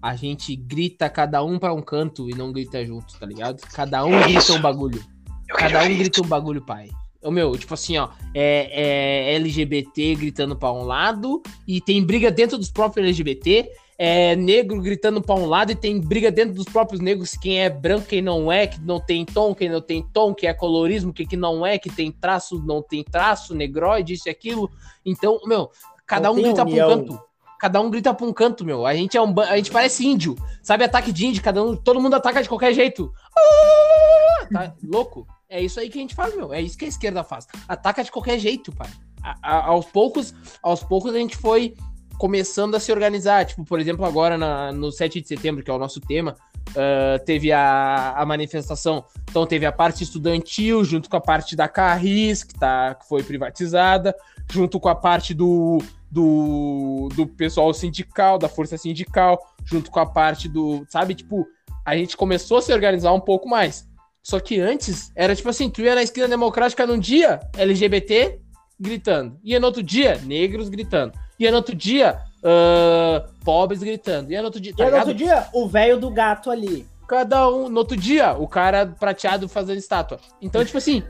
a gente grita cada um para um canto e não grita junto, tá ligado? Cada um grita um bagulho. Cada um grita um bagulho, pai. O meu, tipo assim, ó, é, é LGBT gritando pra um lado e tem briga dentro dos próprios LGBT, é negro gritando pra um lado e tem briga dentro dos próprios negros, quem é branco, quem não é, que não tem tom, quem não tem tom, que é colorismo, que, que não é, que tem traço, não tem traço, negroide, isso e aquilo. Então, meu, cada não um grita união. pra um canto. Cada um grita pra um canto, meu. A gente é um a gente parece índio. Sabe ataque de índio, cada um, todo mundo ataca de qualquer jeito. Ah, tá louco? É isso aí que a gente faz, meu. É isso que a esquerda faz. Ataca de qualquer jeito, pai. A, a, aos poucos, aos poucos a gente foi começando a se organizar. Tipo, por exemplo, agora na, no 7 de setembro, que é o nosso tema, uh, teve a, a manifestação. Então teve a parte estudantil, junto com a parte da Carris, que, tá, que foi privatizada, junto com a parte do, do, do pessoal sindical, da força sindical, junto com a parte do. Sabe, tipo, a gente começou a se organizar um pouco mais. Só que antes era tipo assim: tu ia na esquina democrática num dia, LGBT gritando. Ia no outro dia, negros gritando. Ia no outro dia, uh, pobres gritando. Ia no outro dia. Tá Ia no outro dia, o velho do gato ali. Cada um. No outro dia, o cara prateado fazendo estátua. Então, tipo assim,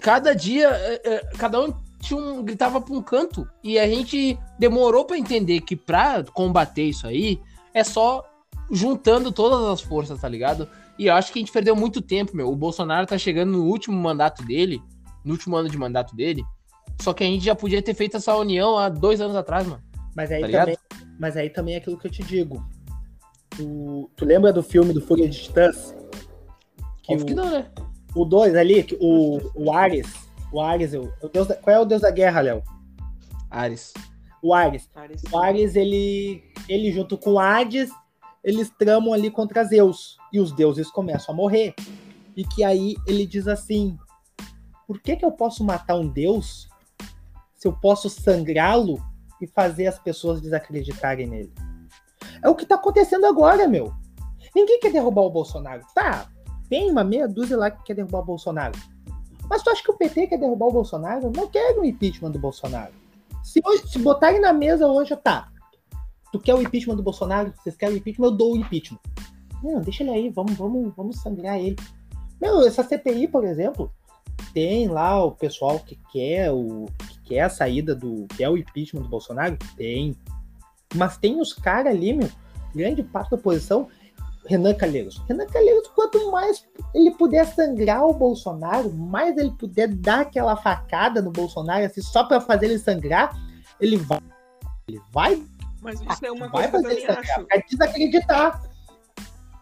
cada dia, uh, uh, cada um tinha um, gritava pra um canto. E a gente demorou para entender que pra combater isso aí, é só juntando todas as forças, tá ligado? E eu acho que a gente perdeu muito tempo, meu. O Bolsonaro tá chegando no último mandato dele, no último ano de mandato dele. Só que a gente já podia ter feito essa união há dois anos atrás, mano. Mas aí, tá também, mas aí também é aquilo que eu te digo. Tu, tu lembra do filme do Fúria de Titãs? Que, o, que não, né? O 2 ali, o, o Ares. O Ares, o, o deus da, qual é o deus da guerra, Léo? Ares. O Ares. Ares. O Ares, ele, ele junto com Hades eles tramam ali contra Zeus e os deuses começam a morrer. E que aí ele diz assim: por que, que eu posso matar um deus se eu posso sangrá-lo e fazer as pessoas desacreditarem nele? É o que tá acontecendo agora, meu. Ninguém quer derrubar o Bolsonaro. Tá, tem uma meia dúzia lá que quer derrubar o Bolsonaro. Mas tu acha que o PT quer derrubar o Bolsonaro? Não quer o impeachment do Bolsonaro. Se, se botarem na mesa hoje, tá. Tu quer o impeachment do Bolsonaro? Vocês querem o impeachment? Eu dou o impeachment. Não, deixa ele aí, vamos, vamos, vamos sangrar ele. Meu, essa CPI, por exemplo, tem lá o pessoal que quer o que quer a saída do que é o impeachment do Bolsonaro, tem. Mas tem os caras ali, meu, grande parte da oposição, Renan Calheiros. Renan Calheiros, quanto mais ele puder sangrar o Bolsonaro, mais ele puder dar aquela facada no Bolsonaro, assim, só para fazer ele sangrar, ele vai, ele vai mas isso é uma coisa que eu também acho. É desacreditar.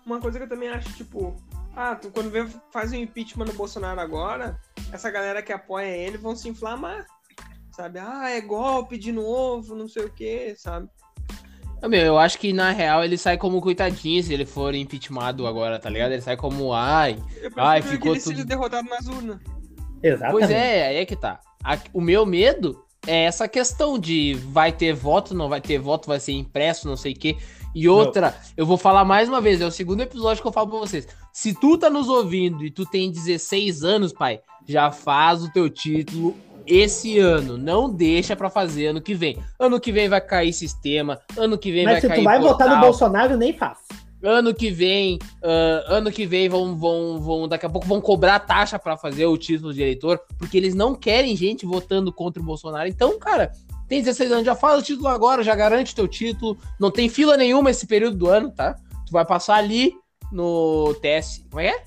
Uma coisa que eu também acho, tipo, ah, tu, quando vê, faz o um impeachment no Bolsonaro agora, essa galera que apoia ele vão se inflamar. Sabe? Ah, é golpe de novo, não sei o que, sabe? Ah, meu, eu acho que na real ele sai como coitadinho se ele for impeachmentado agora, tá ligado? Ele sai como, ai. Ai, ficou que ele tudo- derrotado nas urnas. Exatamente. Pois é, aí é que tá. O meu medo é essa questão de vai ter voto, não vai ter voto, vai ser impresso, não sei o quê. E outra, eu vou falar mais uma vez, é o segundo episódio que eu falo pra vocês. Se tu tá nos ouvindo e tu tem 16 anos, pai, já faz o teu título esse ano. Não deixa pra fazer ano que vem. Ano que vem vai cair sistema, ano que vem Mas vai se cair tu vai votar no. Bolsonaro, nem faz. Ano que vem, ah, ano que vem vão, vão, vão, daqui a pouco vão cobrar taxa pra fazer o título de eleitor, porque eles não querem gente votando contra o Bolsonaro. Então, cara, tem 16 anos, já faz o título agora, já garante teu título, não tem fila nenhuma esse período do ano, tá? Tu vai passar ali no TS, como é que é?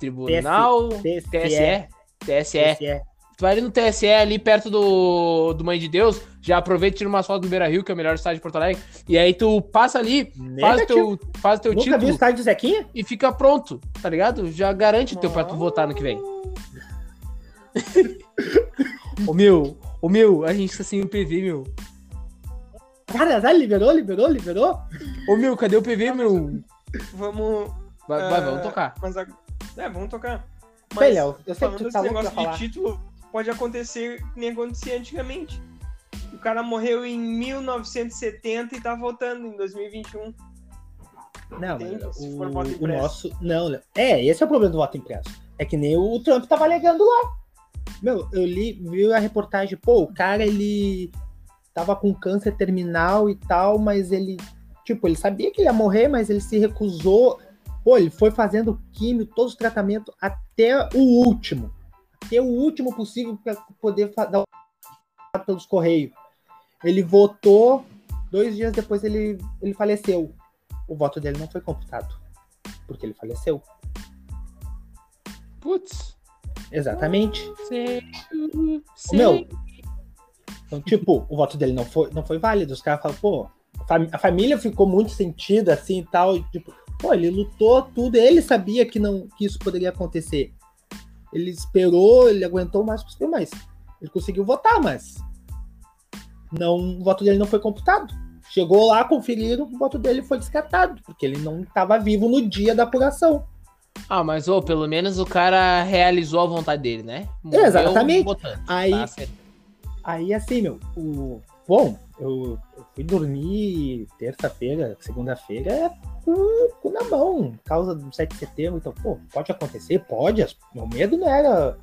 Tribunal TSE. TSE, TSE. TSE. Tu vai ali no TSE, ali perto do, do Mãe de Deus, já aproveita e tira umas fotos do Beira Rio, que é o melhor estádio de Porto Alegre, e aí tu passa ali, faz o Negativo. teu, faz o teu Nunca vi o título estádio do Zequinha? e fica pronto, tá ligado? Já garante teu pra tu votar no que vem. Ô meu, ô meu, a gente tá sem o PV, meu. Cara, já liberou, liberou, liberou? Ô meu, cadê o PV, meu? Vamos. Vai, vai ah, vamos tocar. Mas a... É, vamos tocar. Bem, Léo, eu sei que falando tu desse tá louco negócio falar. de título, pode acontecer que nem acontecia antigamente. O cara morreu em 1970 e tá votando em 2021. Não, Entende? o, voto o nosso. Não. É, esse é o problema do voto impresso. É que nem o Trump tava alegando lá. Meu, eu li, vi a reportagem, pô, o cara ele tava com câncer terminal e tal, mas ele, tipo, ele sabia que ele ia morrer, mas ele se recusou. Pô, ele foi fazendo químio, todos os tratamentos até o último. Até o último possível para poder dar o pelos correios. Ele votou, dois dias depois ele, ele faleceu. O voto dele não foi computado. Porque ele faleceu. Putz. Exatamente. Sei, O meu. Então, tipo, o voto dele não foi, não foi válido. Os caras falam, pô, a família ficou muito sentida assim e tal. e, tipo, pô, ele lutou tudo, ele sabia que, não, que isso poderia acontecer. Ele esperou, ele aguentou mais possível, mas ele conseguiu votar, mas não, o voto dele não foi computado. Chegou lá, conferiram, o voto dele foi descartado, porque ele não estava vivo no dia da apuração. Ah, mas ô, pelo menos o cara realizou a vontade dele, né? Morreu Exatamente. votando. Aí, Tá. Aí, assim, meu, o. Bom, eu, eu fui dormir terça-feira, segunda-feira, com o cu na mão, por causa do 7 de setembro. Então, pô, pode acontecer? Pode. Meu medo não era.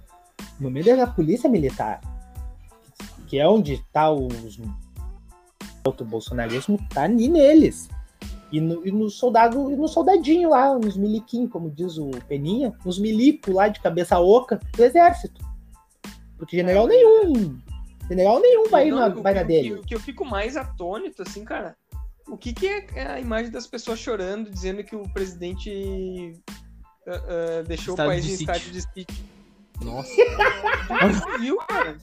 Meu medo era a polícia militar. Que é onde tá os. O bolsonarismo tá ali neles. E no, e no soldado, e no soldadinho lá, nos miliquim, como diz o Peninha, nos milico lá de cabeça oca do exército. Porque general nenhum General nenhum vai, Não, na, vai que- na dele. que- O que eu fico mais atônito, assim, cara, o que, que é a imagem das pessoas chorando, dizendo que o presidente ah, ah, deixou Estado o país de em sítio. estádio de sítio? Nossa. Não viu, cara?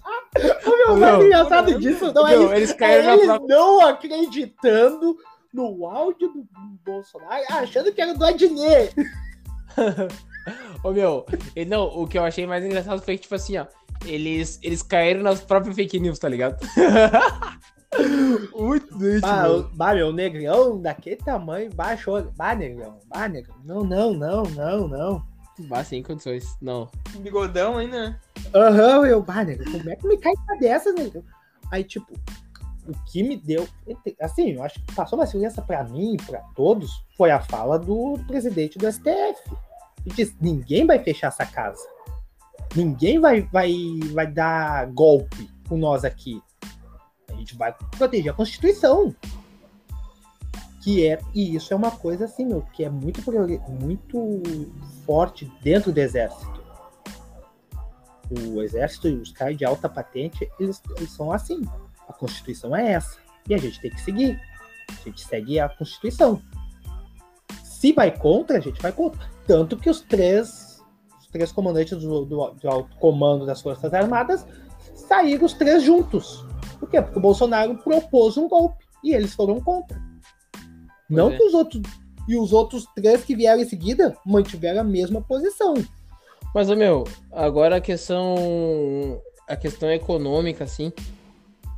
O meu, mais engraçado disso não é Meu, isso. eles É caíram na eles própria. não acreditando no áudio do Bolsonaro, achando que era do Adnet. Ô meu, e não, o que eu achei mais engraçado foi que, tipo assim, ó, eles, eles caíram nas próprias fake news, tá ligado? Muito doente, Ah, meu. o- bah, meu negrão daquele tamanho, baixou. Bah, negrão, bah, negrão. Não, não, não, não, não. Bah, sem condições. Não. Bigodão ainda, né? Aham, eu, bah, negrão, como é que me cai uma dessas, negrão? Aí, tipo, o que me deu. Assim, eu acho que passou uma segurança pra mim e pra todos foi a fala do presidente do STF. Ele disse: ninguém vai fechar essa casa. Ninguém vai, vai, vai dar golpe com nós aqui. A gente vai proteger a Constituição. Que é, e isso é uma coisa assim, meu, que é muito, muito forte dentro do exército o exército e os caras de alta patente, eles, eles são assim. A Constituição é essa. E a gente tem que seguir. A gente segue a Constituição. Se vai contra, a gente vai contra. Tanto que os três, os três comandantes do, do, do alto comando das Forças Armadas saíram os três juntos. Por quê? Porque o Bolsonaro propôs um golpe e eles foram contra. Não é. que os outros. E os outros três que vieram em seguida mantiveram a mesma posição. Mas, meu, agora a questão. A questão econômica, assim.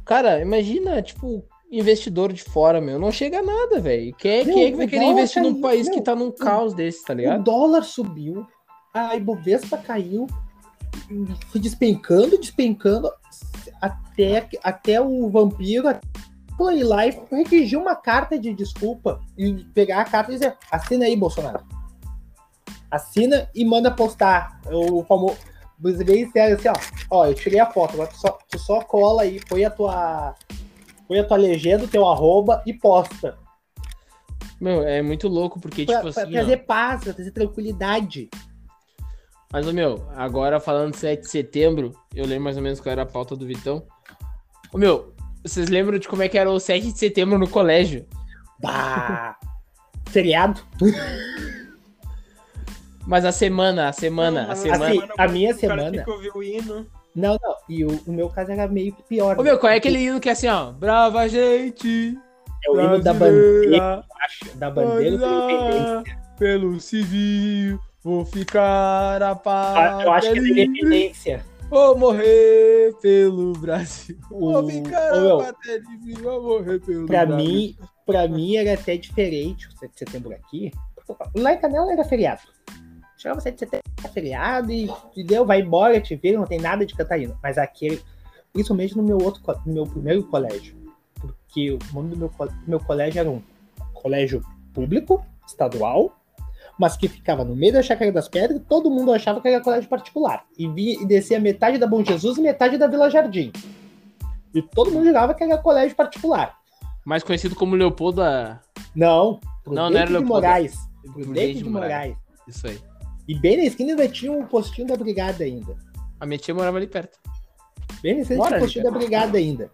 Cara, imagina, tipo, investidor de fora, meu. Não chega a nada, velho. Quem, é- quem é que vai o querer investir num caiu, país que meu. tá num caos desse, tá O ligado? dólar subiu, a Ibovespa caiu, foi despencando, despencando, até, até o vampiro foi lá e redigir uma carta de desculpa e pegar a carta e dizer, assina aí, Bolsonaro. Assina e manda postar. O famoso. Os bem sério assim, ó. Ó, eu tirei a foto, agora tu só, tu só cola aí, põe a tua. Põe a tua legenda, o teu arroba e posta. Meu, é muito louco, porque, Pra, tipo pra assim. ó, trazer paz, pra trazer tranquilidade. Mas, meu, agora falando de 7 de setembro, eu lembro mais ou menos qual era a pauta do Vitão. Ô, meu, vocês lembram de como é que era o 7 de setembro no colégio? Bah! Feriado. Mas a semana, a semana, Não, a semana. Assim, a minha semana-. Não, não. E o, o meu caso era meio que pior. Ô, meu, qual é aquele hino que é assim, ó? Brava gente! É o hino da bandeira, acho, da bandeira da independência. Pelo civil, vou ficar a paz. Ah, Eu acho que é da independência. Vou morrer pelo Brasil. Vou ficar ô, a meu, pátria livre, vou morrer pelo Pra Brasil. mim, pra mim era até diferente o 7 de setembro aqui. Lá em Canela era feriado. Chegava 7 de setembro, era feriado e, e deu, vai embora, te vira, não tem nada de cantar hino. Mas aqui, principalmente no meu outro, no meu primeiro colégio. Porque o nome do meu, meu colégio era um colégio público, estadual, mas que ficava no meio da Chácara das Pedras, todo mundo achava que era colégio particular. E, vinha, e descia metade da Bom Jesus e metade da Vila Jardim. E todo mundo jurava que era colégio particular. Mais conhecido como Leopoldo, a... Não, Não, não era de Leopoldo. Moraes. Prudente, de de Moraes. isso aí. E bem na esquina ainda tinha um postinho da brigada ainda. A minha tia morava ali perto. Bem na esquina tinha um postinho da brigada ainda.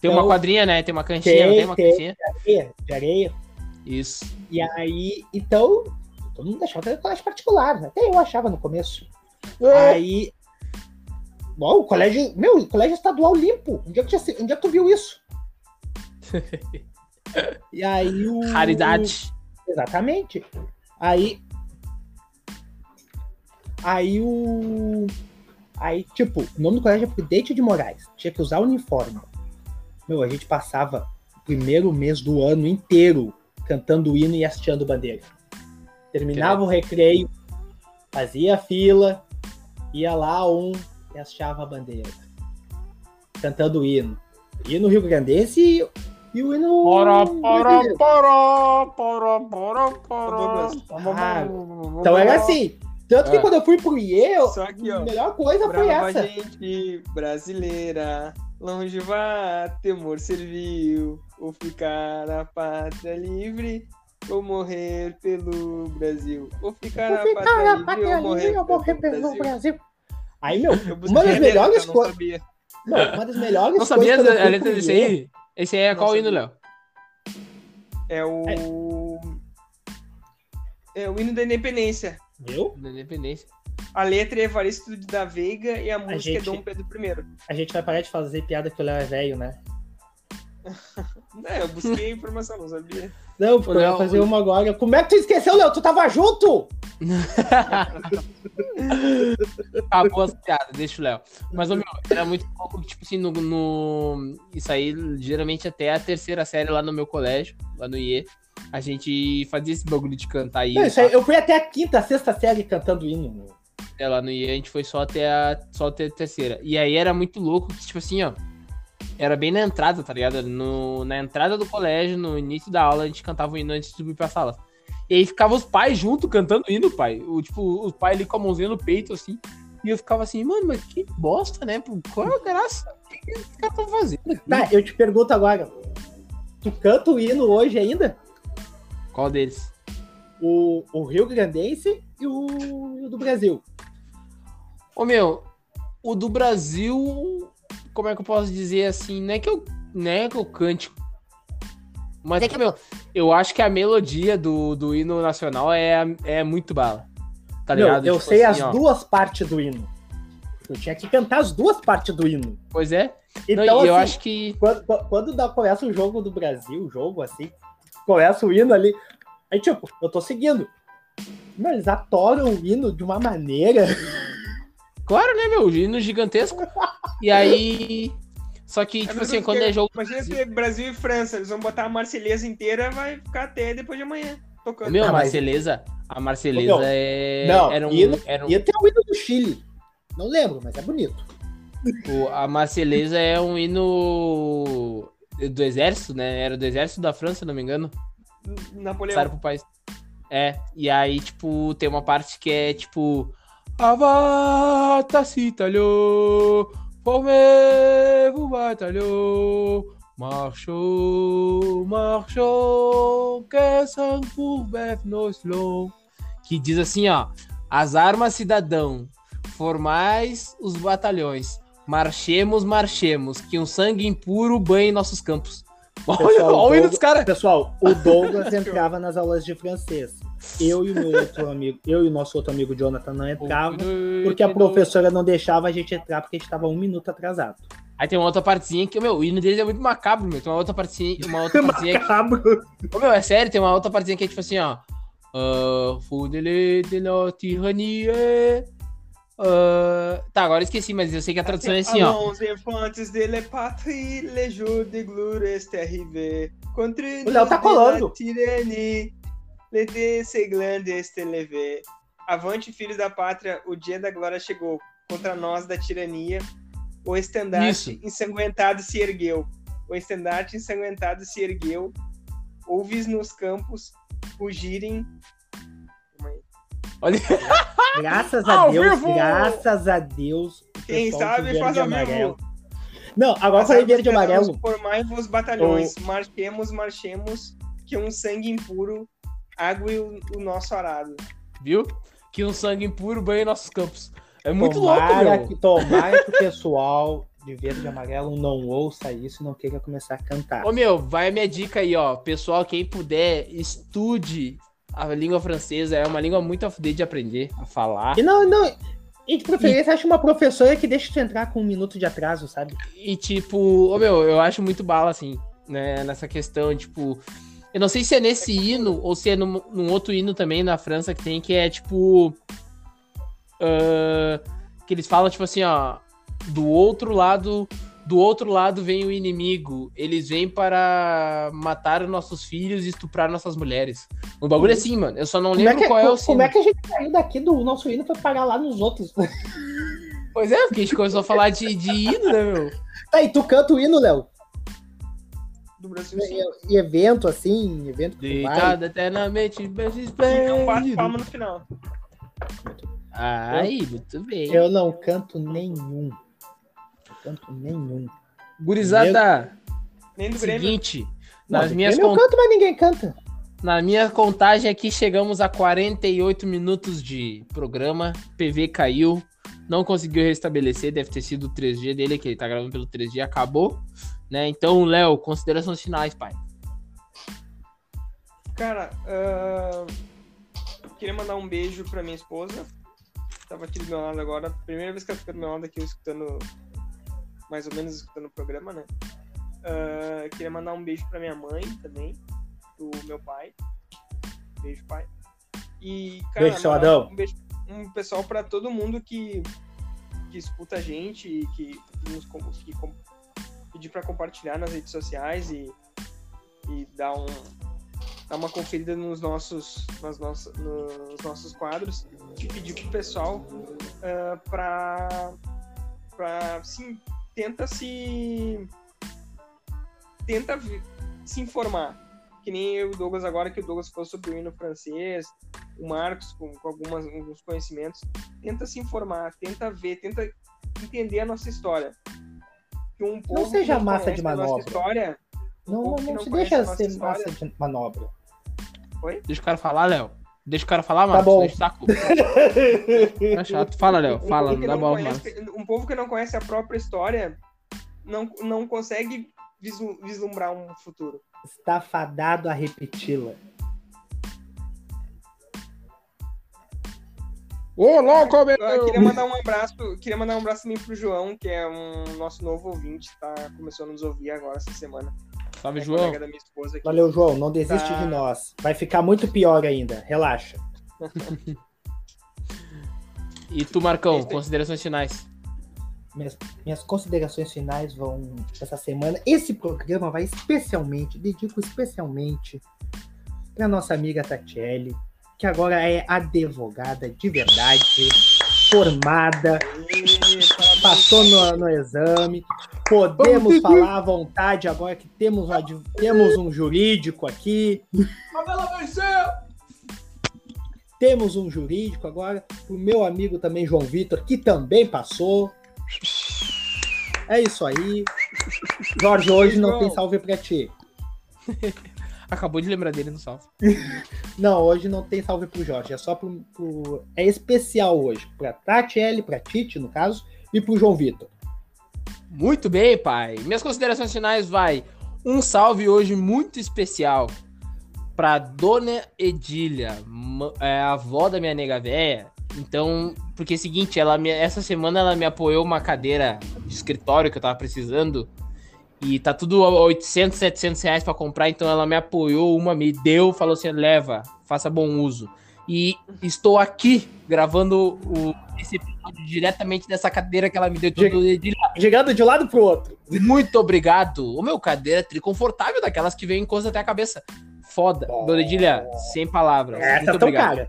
Tem uma Então, quadrinha, né? Tem uma cantinha, Tem, tem uma tem. cantinha? areia, de areia. Isso. E aí, então, todo mundo achava que era colégio particular. Até eu achava no começo. Aí. Bom, o colégio. Meu, o colégio estadual limpo. Onde é que, tinha, onde é que tu viu isso? e aí o. Raridade. Exatamente. Aí. Aí o. Aí, tipo, o nome do colégio é Prudente de Moraes. Tinha que usar uniforme. Meu, a gente passava o primeiro mês do ano inteiro cantando o hino e hasteando bandeira. Terminava o recreio, fazia fila, ia lá um e hasteava a bandeira. Cantando o hino. Hino Rio Grandense e, e o hino. Poró, poró, poró, poró, poró, poró. Ah, Então era assim. Tanto que É. quando eu fui pro IE, ó. a melhor coisa foi Brava essa. gente brasileira, longe vá, temor serviu, ou ficar a pátria livre, ou morrer pelo Brasil. Ou ficar Vou a ficar pátria na livre, pátria ou morrer, pelo, morrer pelo Brasil. Brasil. Aí, meu, uma das a melhores não coisas. sabia. Não, uma das melhores Não sabia coisas. quando eu a letra desse aí? Esse aí é Não qual sabia. hino, Léo? É o... É o hino da independência. Viu? Da Independência. A letra é Evaristo da Veiga e a música gente- é Dom Pedro I. A gente vai parar de fazer piada que o Léo é velho, né? É, eu busquei a informação, não sabia. Não, porque eu ia fazer uma agora. Como é que tu esqueceu, Léo? Tu tava junto? Acabou as piadas, deixa o Léo. Mas, ô, meu, era muito pouco, tipo assim, no, no- Isso aí, geralmente até a terceira série lá no meu colégio, lá no IE, a gente fazia esse bagulho de cantar aí. Não, isso aí, eu fui até a quinta, sexta série cantando hino. É, lá no IE a gente foi só até a, só até a terceira. E aí era muito louco, que, tipo assim, ó. Era bem na entrada, tá ligado? No, na entrada do colégio, no início da aula, a gente cantava o hino antes de subir pra sala. E aí ficava os pais junto cantando o hino, pai. O, tipo, o pai ali com a mãozinha no peito, assim. E eu ficava assim, mano, mas que bosta, né? Qual é a graça? O que, que os caras estão fazendo? aqui? Tá, eu te pergunto agora. Tu canta o hino hoje ainda? Qual deles? O, o Rio Grandense e o, e o do Brasil. Ô, meu, o do Brasil, como é que eu posso dizer assim? Não é que eu, não é que eu cante. Mas é que, meu, eu acho que a melodia do, do hino nacional é, é muito bala. Tá Meu, ligado? eu Tipo sei assim, as ó. duas partes do hino. Eu tinha que cantar as duas partes do hino. Pois é. Então, Não, eu assim, acho que. quando, quando dá- começa o jogo do Brasil, o jogo assim, começa o hino ali, aí tipo, eu tô seguindo. Mas eles atoram o hino de uma maneira. Claro, né, meu? Hino gigantesco. E aí. Só que, tipo mesmo assim, que- quando é jogo. Imagina se Brasil e França, eles vão botar a Marselhesa inteira, vai ficar até depois de amanhã. Tocando. Meu, a Ah, mas- Marceleza. A Marceleza Meu, é. não, era um, hino- era um- Ia ter o hino do Chile. Não lembro, mas é bonito. o- a Marceleza é um hino do exército, né? Era do exército da França, se não me engano. Napoleão. Passaram pro país. É, e aí, tipo, tem uma parte que é tipo. Avata Citalho, Formevo Batalhão, Marchou, marchou, que por bef nos long. Que diz assim, ó. As armas, cidadão, formais os batalhões. Marchemos, marchemos, que um sangue impuro banhe nossos campos. Olha, Pessoal, olha o hino dos caras. Pessoal, o Douglas entrava nas aulas de francês. Eu e o meu outro amigo, eu e o nosso outro amigo Jonathan não entrava, porque a professora não deixava a gente entrar porque a gente tava um minuto atrasado. Aí tem uma outra partezinha que, meu, o hino deles é muito macabro, meu. Tem uma outra partezinha, uma outra partezinha que, Macabro. Ô, meu, é sério, tem uma outra partezinha que é tipo assim, ó. Uh, Fudele de la tyrannie. Ah, tá, agora eu esqueci, mas eu sei que a tradução é assim, ó. Infantes de la patrie, le jour de arrivé. Contre O Léo tá colando. la tyrannie, le desseglande est élevé. Avante, filhos da pátria, o dia da glória chegou. Contra nós da tirania, o estandarte Isso. ensanguentado se ergueu. O estandarte ensanguentado se ergueu. Ouves nos campos fugirem. Calma aí. Olha, Graças a Deus, vivo! graças a Deus. Quem sabe de faz ao vivo. amarelo. Não, agora falei verde e amarelo. Formai-vos batalhões, marchemos, marchemos, que um sangue impuro ague o, o nosso arado. viu? Que um sangue impuro banha nossos campos. É muito louco, tomara meu. que, tomara que o pessoal de verde e amarelo não ouça isso e não queira começar a cantar. Ô, meu, vai a minha dica aí, ó. Pessoal, quem puder, estude a língua francesa. É uma língua muito a fuder de aprender a falar. E não, não. E de preferência, acha uma professora que deixa tu entrar com um minuto de atraso, sabe? E, tipo, ô, meu, eu acho muito bala, assim, né? Nessa questão, tipo. Eu não sei se é nesse hino ou se é num, num outro hino também na França que tem, que é tipo. ah, que eles falam, tipo assim, ó. Do outro lado. Do outro lado vem o inimigo. Eles vêm para matar os nossos filhos e estuprar nossas mulheres. Um bagulho assim, mano. Eu só não Como lembro é, que, qual é o como é sino. que a gente saiu daqui do nosso hino foi parar lá nos outros? Pois é, porque a gente começou a falar de, de hino, né, meu? Tá, e tu canta o hino, Léo? Do Brasil, sim. E, e evento, assim, evento que tu vai. Deitado eternamente, beijo E não bate palma no final. Ai, muito bem. Eu não canto nenhum. Não canto nenhum. Gurizada, Nem do Grêmio. seguinte, Não, nas minhas, Grêmio con- eu canto, mas ninguém canta. na minha contagem aqui chegamos a 48 minutos de programa. PV caiu, não conseguiu restabelecer, deve ter sido o 3G dele, que ele tá gravando pelo 3G, acabou. Né? Então, Léo, considerações finais, pai. Cara, ah, queria mandar um beijo pra minha esposa. Tava aqui do meu lado agora. Primeira vez que ela fica do meu lado aqui, eu escutando. Mais ou menos escutando o programa, né? Ah, queria mandar um beijo pra minha mãe também. Do meu pai. Beijo, pai. E, cara, Beijo, mandar Adão. Um beijo um pessoal pra todo mundo que, que escuta a gente e que, que nos que pedir pra compartilhar nas redes sociais e, e dar um, dar uma conferida nos nossos, nas nossas, nos nossos quadros e pedir pro pessoal ah, pra, pra, sim, tenta se tenta se informar. Que nem eu e o Douglas agora que o Douglas falou sobre o hino francês o Marcos com, com algumas, alguns conhecimentos. Tenta se informar, tenta ver, tenta entender a nossa história que um povo que seja massa de manobra. história um Não, não, não se conhece deixa ser história, massa de manobra. Deixa o cara falar, Léo. Deixa o cara falar, Tá Marcos. bom. Deixa saco. Tá chato. Fala, Léo. Um Fala, povo não que dá não bola, um povo que não conhece a própria história não, não consegue vislumbrar um futuro. Está fadado a repeti-la. Ô, louco, meu! Eu queria mandar um abraço, queria mandar um abraço também pro João, que é um nosso novo ouvinte, tá começou a nos ouvir agora essa semana. Salve, É João. colega da minha esposa aqui. Valeu, João. Não desiste Tá. de nós. Vai ficar muito pior ainda. Relaxa. E tu, Marcão, Esse- considerações finais. minhas, minhas considerações finais vão essa semana. Esse programa vai especialmente, dedico especialmente para nossa amiga Tatiele, que agora é advogada de verdade, formada, passou no, no exame. Podemos falar à vontade agora que temos, um, temos um jurídico aqui. Favela venceu! Temos um jurídico agora. O meu amigo também, João Vitor, que também passou. É isso aí. Jorge, hoje não tem salve pra ti. Acabou de lembrar dele no salve. não, hoje não tem salve pro Jorge. É só pro. pro... É especial hoje. Pra Tati L, pra Tite, no caso, e pro João Vitor. Muito bem, pai. Minhas considerações finais vai. Um salve hoje muito especial pra Dona Edília, é, a avó da minha nega véia. Então, porque é o seguinte, ela me, essa semana ela me apoiou uma cadeira de escritório que eu tava precisando. E tá tudo 800, 700 reais pra comprar. Então ela me apoiou, uma me deu, falou assim: leva, faça bom uso. E estou aqui gravando o, esse episódio diretamente dessa cadeira que ela me deu. Tudo de, de, chegando de um lado pro outro. Muito obrigado. O meu cadeira é triconfortável, daquelas que vem em coisa até a cabeça. Foda. Oh. Dona Edilha, sem palavras. Essa Muito obrigado. Cara.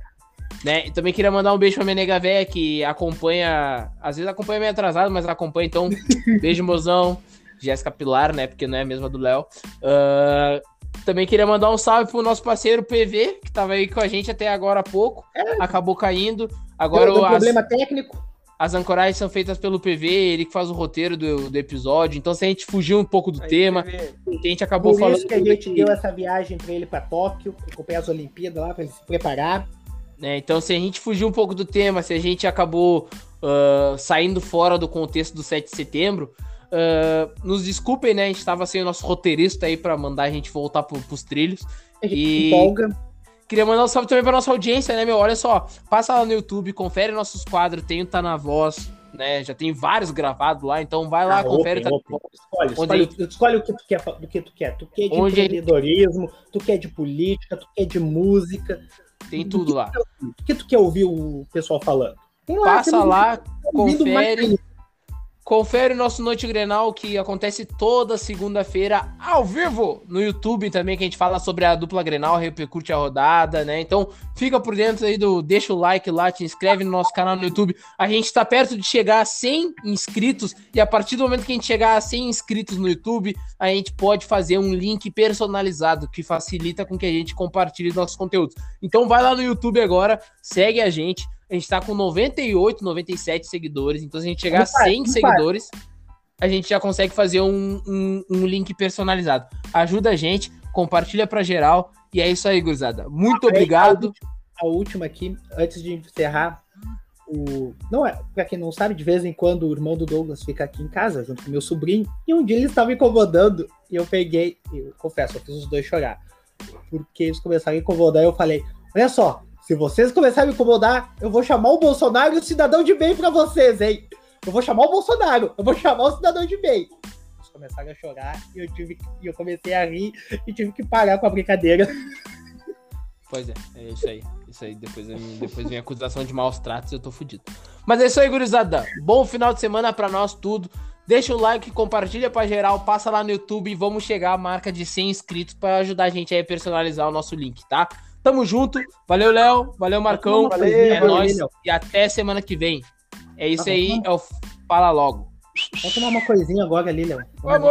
Né? E também queria mandar um beijo pra minha nega véia que acompanha, às vezes acompanha meio atrasado, mas acompanha, então, beijo, mozão. Jéssica Pilar, né? Porque não é a mesma do Léo. Uh, também queria mandar um salve pro nosso parceiro PV, que tava aí com a gente até agora há pouco. É. Acabou caindo. Agora o problema técnico. As ancoragens são feitas pelo PV, ele que faz o roteiro do, do episódio. Então, se a gente fugiu um pouco do aí, tema, PV. a gente acabou Por falando. Por isso que a gente deu essa viagem para ele para Tóquio, acompanhar as Olimpíadas lá, para ele se preparar. É, então, se a gente fugiu um pouco do tema, se a gente acabou uh, saindo fora do contexto do 7 de setembro, uh, nos desculpem, né? A gente estava sem o nosso roteirista aí para mandar a gente voltar pro, pros trilhos. E... Empolga. Queria mandar um salve também pra nossa audiência, né, meu? Olha só, passa lá no YouTube, confere nossos quadros, tem o Tá Na Voz, né? Já tem vários gravados lá, então vai lá, ah, confere. Open, tá... open. Escolhe, escolhe, escolhe, o que tu quer, do que tu quer. Tu quer de Onde empreendedorismo, tu quer de política, tu quer de música. Tem tudo lá. O que tu quer ouvir o pessoal falando? Lá, Passa lá, confere. Confere o nosso Noite Grenal, que acontece toda segunda-feira, ao vivo, no YouTube também, que a gente fala sobre a dupla Grenal, repercute a rodada, né? Então, fica por dentro aí do... Deixa o like lá, te inscreve no nosso canal no YouTube. A gente tá perto de chegar a 100 inscritos, e a partir do momento que a gente chegar a 100 inscritos no YouTube, a gente pode fazer um link personalizado, que facilita com que a gente compartilhe nossos conteúdos. Então, vai lá no YouTube agora, segue a gente, a gente tá com 98, 97 seguidores. Então, se a gente chegar a 100 seguidores, a gente já consegue fazer um, um, um, link personalizado. Ajuda a gente, compartilha pra geral. E é isso aí, gurizada. Muito obrigado. A última aqui, antes de encerrar, o. Não é, pra quem não sabe, de vez em quando o irmão do Douglas fica aqui em casa junto com meu sobrinho. E um dia ele estava incomodando. E eu peguei, eu confesso, eu fiz os dois chorar. Porque eles começaram a incomodar e eu falei: Olha só, se vocês começarem a me incomodar, eu vou chamar o Bolsonaro e o cidadão de bem para vocês, hein? Eu vou chamar o Bolsonaro, eu vou chamar o cidadão de bem. Eles começaram a chorar e eu, tive, e eu comecei a rir e tive que parar com a brincadeira. Pois é, é isso aí. Isso aí, depois, depois vem a acusação de maus tratos e eu tô fudido. Mas é isso aí, gurizada. Bom final de semana para nós tudo. Deixa o like, compartilha pra geral, passa lá no YouTube e vamos chegar à marca de 100 inscritos para ajudar a gente a personalizar o nosso link, tá? Tamo junto. Valeu, Léo. Valeu, Marcão. Valeu, é valeu, nóis. Valeu. E até semana que vem. É isso tá aí. É o Fala Logo. Vamos tomar uma coisinha agora ali, Léo. Vamos!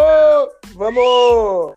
Vamos!